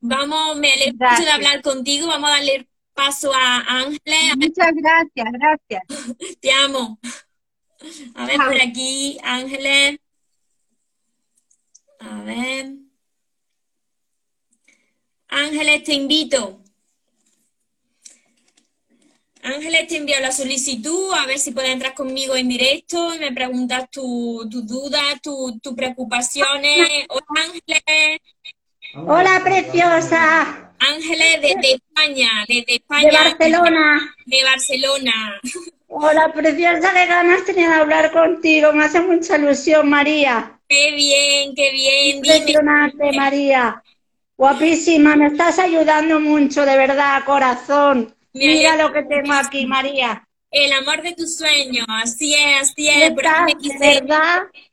A: Vamos, me alegro mucho de hablar contigo. Vamos a darle paso a Ángeles.
D: Muchas gracias, gracias.
A: Te amo. A ver, por aquí, Ángeles. A ver. Ángeles, te invito. Ángeles, te envío la solicitud, a ver si puedes entrar conmigo en directo y me preguntas tus tu dudas, tus tu preocupaciones. Hola, Ángeles.
E: Hola, preciosa.
A: Ángeles, desde España, desde España.
E: De Barcelona.
A: De Barcelona.
E: Hola, preciosa, qué ganas tenía de hablar contigo. Me hace mucha ilusión, María.
A: Qué bien, qué bien.
E: Impresionante, María. Guapísima, me estás ayudando mucho, de verdad, corazón. Mira lo que tengo aquí, María.
A: El amor de tus sueños, así es, así es.
E: ¿Verdad?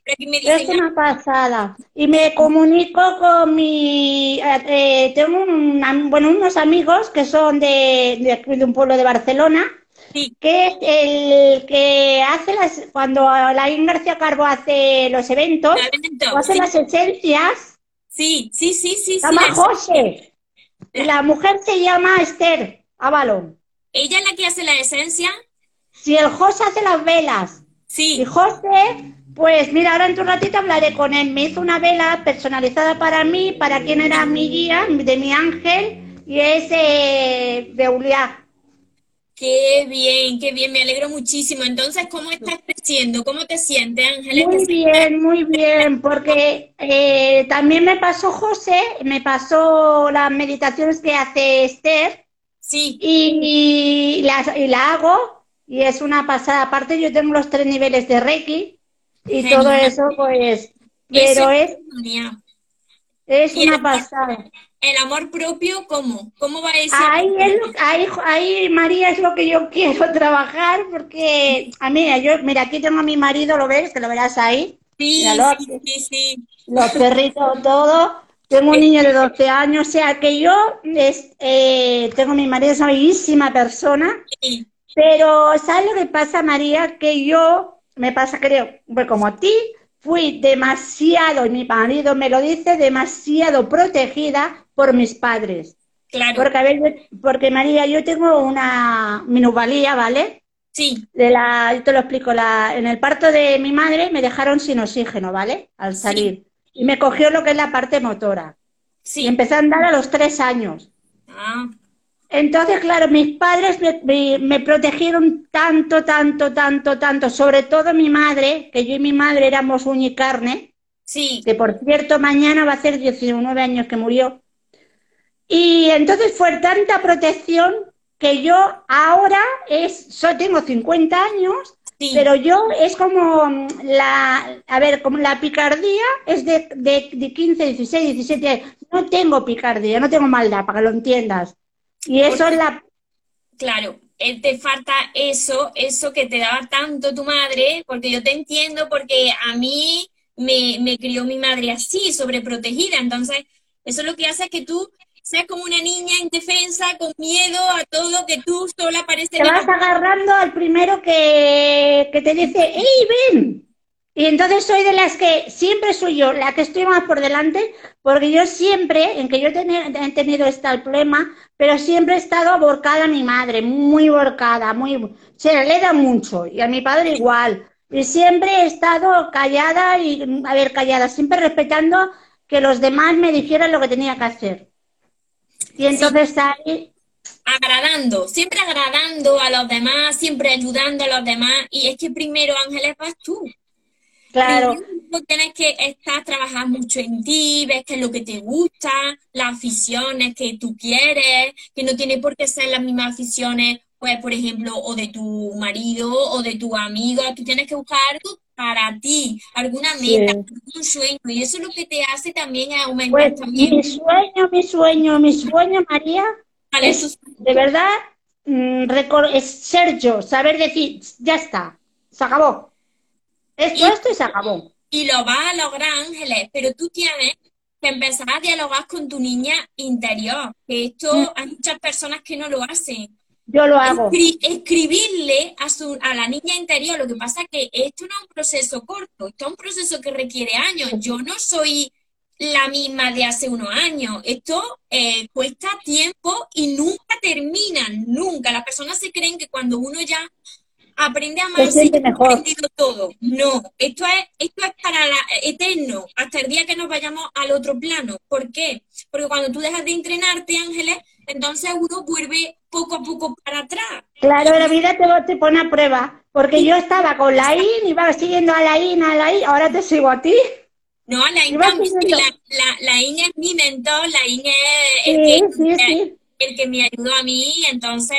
E: es una pasada. Y me comunico con mi... Eh, eh, tengo bueno, unos amigos que son de, de un pueblo de Barcelona que es el que hace las, cuando la García Carbo hace los eventos, hace las esencias.
A: Sí, sí, sí, sí.
E: Se llama José. La mujer se llama Esther Avalon.
A: ¿Ella es la que hace la esencia?
E: Sí, el José hace las velas.
A: Sí.
E: Y José, pues mira, ahora en tu ratito hablaré con él. Me hizo una vela personalizada para mí, para quien era mi guía, de mi ángel, y es eh, de Uliá.
A: Qué bien, qué bien, me alegro muchísimo. Entonces, ¿cómo estás creciendo? ¿Cómo te sientes, Ángeles?
E: Muy bien, muy bien, porque eh, también me pasó José, me pasó las meditaciones que hace Esther.
A: Sí.
E: Y, la, hago, y es una pasada. Aparte, yo tengo los tres niveles de Reiki y todo eso, pues. Pero es. Es una pasada.
A: El amor propio, ¿cómo? ¿Cómo va a ser?
E: Ahí, ahí, ahí, María, es lo que yo quiero trabajar, porque, a mí, yo, mira, aquí tengo a mi marido, ¿lo ves? Que lo verás ahí.
A: Sí, sí, sí,
E: Los perritos, todo. Tengo un niño de 12 años, o sea que yo es, eh, tengo a mi marido, es una bellísima persona.
A: Sí.
E: Pero, ¿sabes lo que pasa, María? Que yo, me pasa, creo, pues como a ti, fui demasiado, y mi marido me lo dice, demasiado protegida por mis padres.
A: Claro.
E: Porque, a ver, porque María, yo tengo una minusvalía, ¿vale?
A: Sí.
E: De la, yo te lo explico, la, en el parto de mi madre me dejaron sin oxígeno, ¿vale? Al salir. Y me cogió lo que es la parte motora.
A: Sí.
E: Y empecé a andar a los tres años.
A: Ah.
E: Entonces, claro, mis padres me, protegieron tanto, tanto, tanto, tanto, sobre todo mi madre, que yo y mi madre éramos unicarne,
A: sí.
E: que por cierto mañana va a ser 19 años que murió. Y entonces fue tanta protección que yo ahora es, yo tengo 50 años, pero yo es como la, a ver, como la picardía es de, de, de 15, 16, 17 años. No tengo picardía, no tengo maldad, para que lo entiendas. Y eso es la...
A: Claro, él te falta eso, eso que te daba tanto tu madre, porque yo te entiendo, porque a mí me, me crió mi madre así, sobreprotegida, entonces eso lo que hace es que tú seas como una niña indefensa, con miedo a todo, que tú sola pareces...
E: Te vas agarrando al primero que, que te dice, ¡Ey, ven! Y entonces soy de las que siempre soy yo, la que estoy más por delante, porque yo siempre, en que yo he tenido, este problema, pero siempre he estado aborcada a mi madre, muy borcada, muy, se le da mucho, y a mi padre igual. Y siempre he estado callada y, a ver, callada, siempre respetando que los demás me dijeran lo que tenía que hacer. Y entonces ahí
A: agradando, siempre agradando a los demás, siempre ayudando a los demás. Y es que primero, Ángeles, vas tú.
E: Claro.
A: tienes que estar trabajando mucho en ti, ves qué es lo que te gusta, las aficiones que tú quieres, que no tiene por qué ser las mismas aficiones, pues, por ejemplo, o de tu marido o de tu amigo. Tú tienes que buscar para ti alguna meta, un sueño, y eso es lo que te hace también aumentar
E: pues, Mi sueño, mi sueño, mi sueño, María, es, de verdad, mm, es ser yo, saber decir, ya está, se acabó esto, esto y se acabó.
A: Y lo vas a lograr, Ángeles, pero tú tienes que empezar a dialogar con tu niña interior, que esto mm. hay muchas personas que no lo hacen.
E: Yo lo hago.
A: escribirle a, su, a la niña interior, lo que pasa es que esto no es un proceso corto, esto es un proceso que requiere años. Yo no soy la misma de hace unos años. Esto eh, cuesta tiempo y nunca termina, nunca. Las personas se creen que cuando uno ya aprende a amarse y aprendido todo. No, esto es, esto es para la, eterno, hasta el día que nos vayamos al otro plano. ¿Por qué? Porque cuando tú dejas de entrenarte, Ángeles, entonces uno vuelve poco a poco para atrás.
E: Claro, la vida te, te pone a prueba, porque yo estaba con la IN, iba siguiendo a la IN, a la IN, ahora te sigo a ti.
A: No, la IN, la, la, la IN es mi mentor, la IN es... sí, sí el que me ayudó a mí, entonces,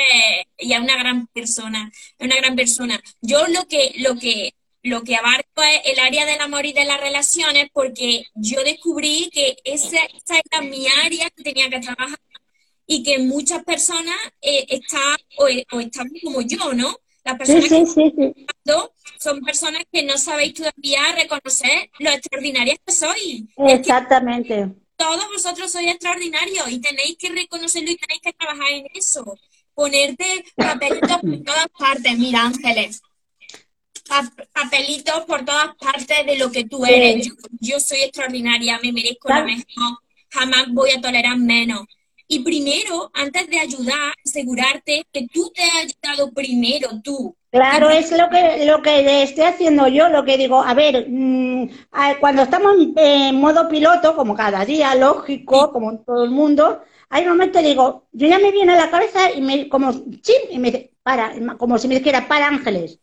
A: y es una gran persona, es una gran persona. Yo lo que, lo que, lo que abarco es el área del amor y de las relaciones, porque yo descubrí que esa, era mi área que tenía que trabajar y que muchas personas eh, están o, están como yo, ¿no? Las personas que son personas que no sabéis todavía reconocer lo extraordinarias que soy.
E: Exactamente
A: todos vosotros sois extraordinarios y tenéis que reconocerlo y tenéis que trabajar en eso. Ponerte papelitos por todas partes, mira Ángeles. papelitos por todas partes de lo que tú eres. Yo, soy extraordinaria, me merezco lo mejor, jamás voy a tolerar menos. Y primero, antes de ayudar, asegurarte que tú te has ayudado primero tú.
E: Claro, es lo que, lo que estoy haciendo yo, lo que digo, a ver, mm, cuando estamos en modo piloto, como cada día, lógico, como todo el mundo, hay momentos digo, yo ya me viene a la cabeza y me, como, chim, y me dice, para, como si me dijera, para ángeles,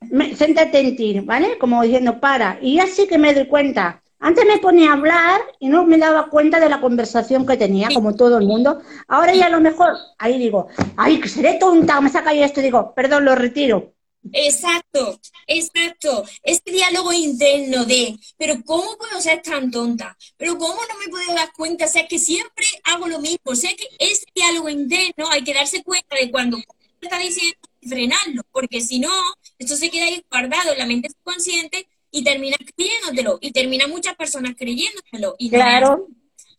E: me, siéntate en ti, ¿vale? Como diciendo, para. Y así que me doy cuenta, antes me ponía a hablar y no me daba cuenta de la conversación que tenía, como todo el mundo. Ahora ya a lo mejor, ahí digo, ay, que seré tonta, me saca yo esto digo, perdón, lo retiro.
A: Exacto, exacto. Ese diálogo interno de, pero ¿cómo puedo ser tan tonta? Pero ¿cómo no me puedo dar cuenta? O sea, que siempre hago lo mismo. O sea, que ese diálogo interno hay que darse cuenta de cuando está diciendo frenarlo, porque si no, esto se queda ahí guardado en la mente subconsciente y terminas creyéndotelo y terminan muchas personas creyéndotelo. Y
E: claro,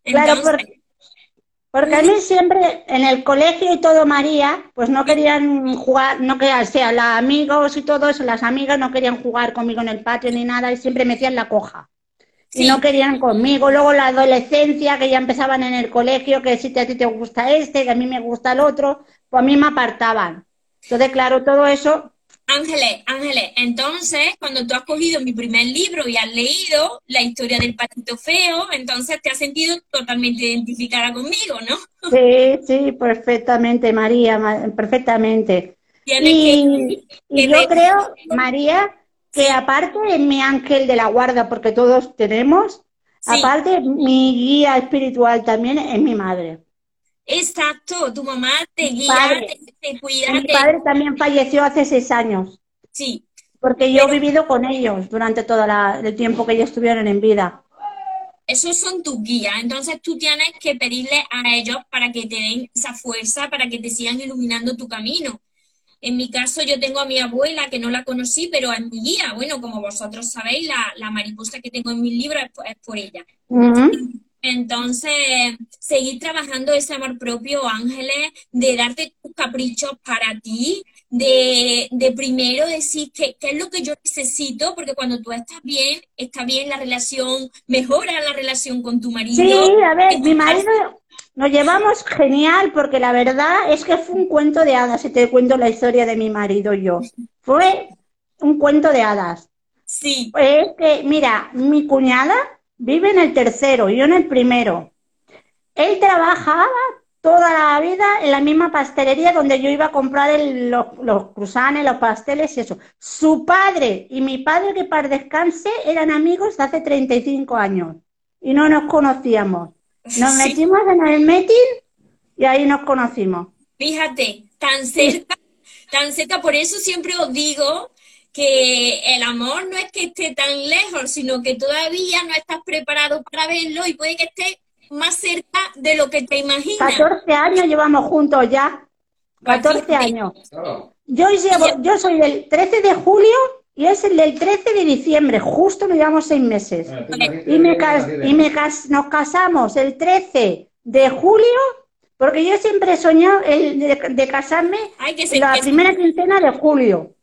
E: claro, porque, porque a mí siempre en el colegio y todo María, pues no querían jugar, no querían, sea, los amigos y todo eso, las amigas no querían jugar conmigo en el patio ni nada y siempre me hacían la coja. Y no querían conmigo. Luego la adolescencia, que ya empezaban en el colegio, que si a ti te gusta este, que a mí me gusta el otro, pues a mí me apartaban. Entonces, claro, todo eso
A: Ángeles, Ángeles, entonces cuando tú has cogido mi primer libro y has leído la historia del patito feo, entonces te has sentido totalmente identificada conmigo, ¿no?
E: Sí, sí, perfectamente, María, perfectamente. Y, yo creo, María, que aparte de mi ángel de la guarda, porque todos tenemos, aparte mi guía espiritual también es mi madre.
A: Exacto, tu mamá te guía, te, cuida.
E: Mi padre también falleció hace seis años.
A: Sí.
E: Porque yo he vivido con ellos durante todo el tiempo que ellos estuvieron en vida.
A: Esos son tus guías, entonces tú tienes que pedirle a ellos para que te den esa fuerza, para que te sigan iluminando tu camino. En mi caso, yo tengo a mi abuela, que no la conocí, pero es mi guía. Bueno, como vosotros sabéis, la, mariposa que tengo en mis libros es, por, ella. Entonces, seguir trabajando ese amor propio, Ángeles, de darte tus caprichos para ti, de, de primero decir qué, qué es lo que yo necesito, porque cuando tú estás bien, está bien la relación, mejora la relación con tu marido.
E: Sí, a ver, mi marido nos llevamos genial, porque la verdad es que fue un cuento de hadas, si te cuento la historia de mi marido y yo. Fue un cuento de hadas.
A: Sí.
E: Es que, mira, mi cuñada vive en el tercero, yo en el primero. Él trabajaba toda la vida en la misma pastelería donde yo iba a comprar el- los, los cruzanes, los pasteles y eso. Su padre y mi padre, que para descanse, eran amigos de hace 35 años y no nos conocíamos. Nos
A: Sí.
E: metimos en el meeting y ahí nos conocimos.
A: Fíjate, tan cerca, tan cerca, por eso siempre os digo que el amor no es que esté tan lejos, sino que todavía no estás preparado para verlo y puede que esté más cerca de lo que te imaginas.
E: 14 años llevamos juntos ya. 14
A: Fíjate.
E: años. Yo, llevo, yo soy del 13 de julio y es el del 13 de diciembre. Justo nos llevamos seis meses. Y, me cas- y me cas- nos casamos el 13 de julio, porque yo siempre he soñado el de, de casarme
A: Ay, que se
E: la
A: que-
E: primera quincena de julio.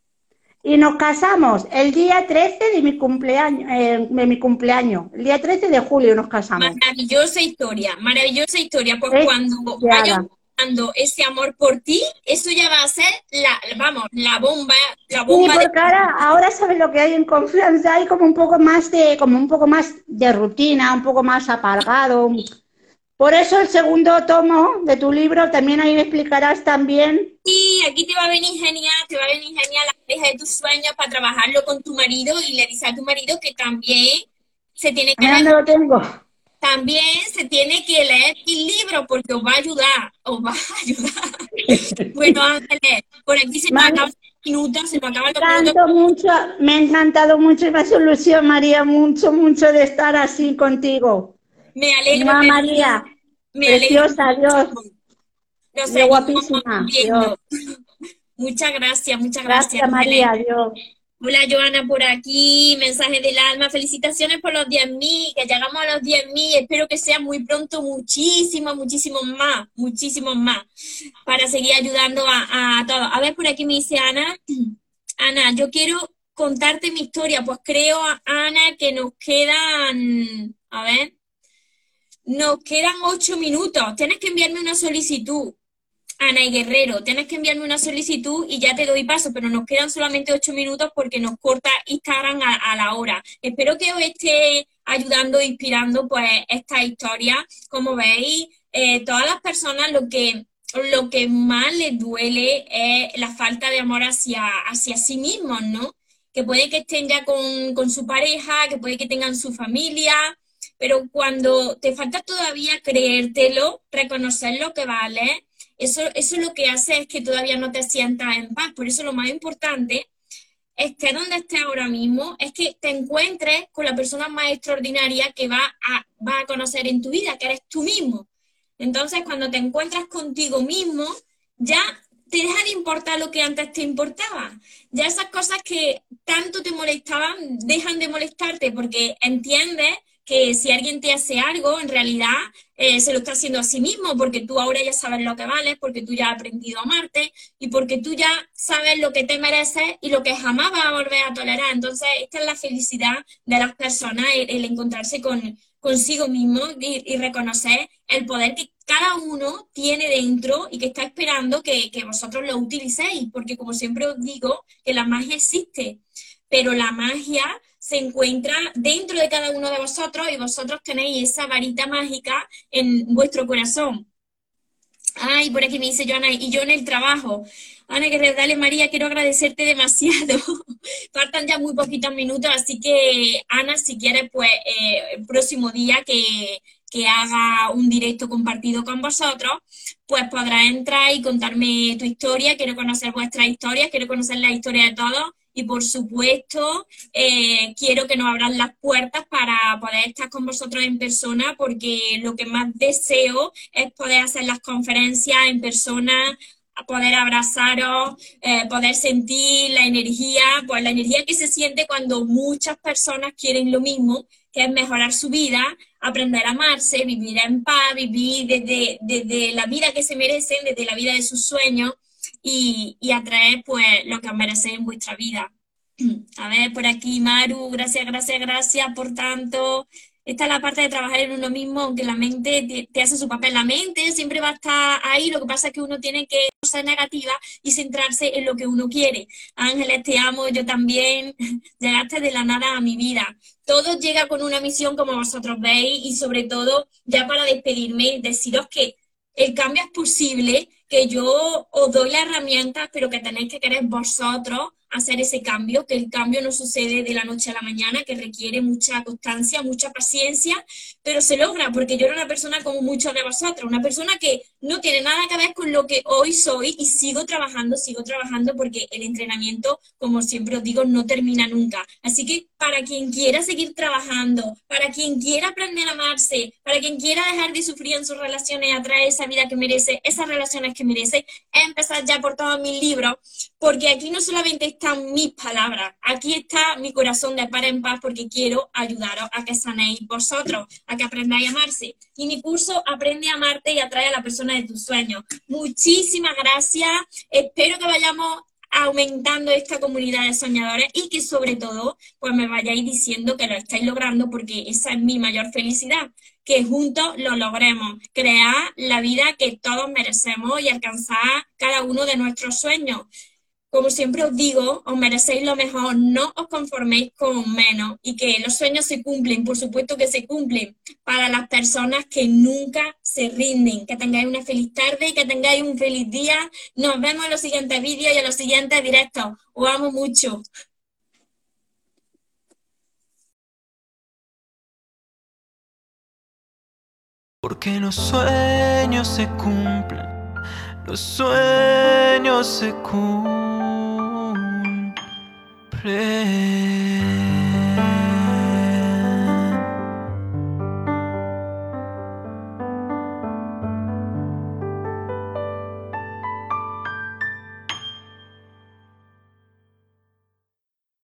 E: Y nos casamos el día 13 de mi cumpleaños, eh, de mi cumpleaños. El día 13 de julio nos casamos.
A: Maravillosa historia, maravillosa historia. Pues
E: Es
A: cuando
E: de hada.
A: buscando ese amor por ti, eso ya va a ser la, vamos, la bomba, la
E: Sí,
A: bomba de
E: porque ahora, ahora sabes lo que hay en confianza, hay como un poco más de, como un poco más de rutina, un poco más apagado. Por eso el segundo tomo de tu libro también ahí me explicarás también.
A: Sí, aquí te va a venir genial, te va a venir genial la pareja de tus sueños para trabajarlo con tu marido y le dices a tu marido que también se tiene que leer,
E: lo tengo.
A: también se tiene que leer el libro porque os va a ayudar, os va a ayudar. Bueno, Ángeles, por aquí se
E: Vale.
A: acaban los minutos, se nos acaban los
E: Me
A: minutos.
E: mucho, me ha encantado mucho y me María, mucho, mucho de estar así contigo.
A: Me alegro,
E: Mamá
A: me-
E: María,
A: me
E: preciosa, Dios.
A: Nos
E: Qué guapísima.
A: Muchas gracias, muchas gracias.
E: Gracias. María, Dios.
A: Hola Joana por aquí, mensaje del alma, felicitaciones por los 10.000, que llegamos a los 10.000, espero que sea muy pronto muchísimos, muchísimos más, muchísimos más, para seguir ayudando a, a todos. A ver, por aquí me dice Ana, Ana, yo quiero contarte mi historia, pues creo, Ana, que nos quedan, a ver, nos quedan ocho minutos, tienes que enviarme una solicitud. Ana y Guerrero, tienes que enviarme una solicitud y ya te doy paso, pero nos quedan solamente ocho minutos porque nos corta Instagram a, a la hora. Espero que os esté ayudando inspirando pues esta historia. Como veis, eh, todas las personas lo que, lo que más les duele es la falta de amor hacia, hacia sí mismos, ¿no? Que puede que estén ya con, con su pareja, que puede que tengan su familia, pero cuando te falta todavía creértelo, reconocer lo que vale, eso, eso lo que hace es que todavía no te sientas en paz. Por eso lo más importante, esté donde estés ahora mismo, es que te encuentres con la persona más extraordinaria que va a, va a conocer en tu vida, que eres tú mismo. Entonces, cuando te encuentras contigo mismo, ya te deja de importar lo que antes te importaba. Ya esas cosas que tanto te molestaban dejan de molestarte porque entiendes que si alguien te hace algo, en realidad eh, se lo está haciendo a sí mismo, porque tú ahora ya sabes lo que vales, porque tú ya has aprendido a amarte y porque tú ya sabes lo que te mereces y lo que jamás vas a volver a tolerar. Entonces, esta es la felicidad de las personas, el, encontrarse con consigo mismo y, y, reconocer el poder que cada uno tiene dentro y que está esperando que, que vosotros lo utilicéis, porque como siempre os digo, que la magia existe, pero la magia se encuentra dentro de cada uno de vosotros y vosotros tenéis esa varita mágica en vuestro corazón. Ay, por aquí me dice Joana, y yo en el trabajo. Ana Guerrero, dale María, quiero agradecerte demasiado. Faltan ya muy poquitos minutos, así que Ana, si quieres, pues eh, el próximo día que, que haga un directo compartido con vosotros, pues podrás entrar y contarme tu historia. Quiero conocer vuestra historia, quiero conocer la historia de todos y por supuesto eh, quiero que nos abran las puertas para poder estar con vosotros en persona porque lo que más deseo es poder hacer las conferencias en persona, poder abrazaros, eh, poder sentir la energía, pues la energía que se siente cuando muchas personas quieren lo mismo, que es mejorar su vida, aprender a amarse, vivir en paz, vivir desde, desde la vida que se merecen, desde la vida de sus sueños y, atraer pues lo que os merecéis en vuestra vida. A ver, por aquí Maru, gracias, gracias, gracias por tanto. Esta es la parte de trabajar en uno mismo, aunque la mente te, hace su papel. La mente siempre va a estar ahí, lo que pasa es que uno tiene que ser negativa y centrarse en lo que uno quiere. Ángeles, te amo, yo también. Llegaste de la nada a mi vida. Todo llega con una misión, como vosotros veis, y sobre todo, ya para despedirme, deciros que el cambio es posible, que yo os doy las herramientas, pero que tenéis que querer vosotros hacer ese cambio, que el cambio no sucede de la noche a la mañana, que requiere mucha constancia, mucha paciencia, pero se logra, porque yo era una persona como muchos de vosotros, una persona que no tiene nada que ver con lo que hoy soy y sigo trabajando, sigo trabajando porque el entrenamiento, como siempre os digo, no termina nunca. Así que para quien quiera seguir trabajando, para quien quiera aprender a amarse, para quien quiera dejar de sufrir en sus relaciones, atraer esa vida que merece, esas relaciones que merece, empezar ya por todos mis libros, porque aquí no solamente están mis palabras, aquí está mi corazón de par en paz porque quiero ayudaros a que sanéis vosotros, a que aprendáis a amarse. Y mi curso Aprende a amarte y atrae a la persona de tus sueños. Muchísimas gracias. Espero que vayamos aumentando esta comunidad de soñadores y que sobre todo pues me vayáis diciendo que lo estáis logrando porque esa es mi mayor felicidad, que juntos lo logremos, crear la vida que todos merecemos y alcanzar cada uno de nuestros sueños como siempre os digo, os merecéis lo mejor, no os conforméis con menos y que los sueños se cumplen, por supuesto que se cumplen para las personas que nunca se rinden. Que tengáis una feliz tarde y que tengáis un feliz día. Nos vemos en los siguientes vídeos y en los siguientes directos. Os amo mucho.
F: Porque los sueños se cumplen, los sueños se cumplen. pray.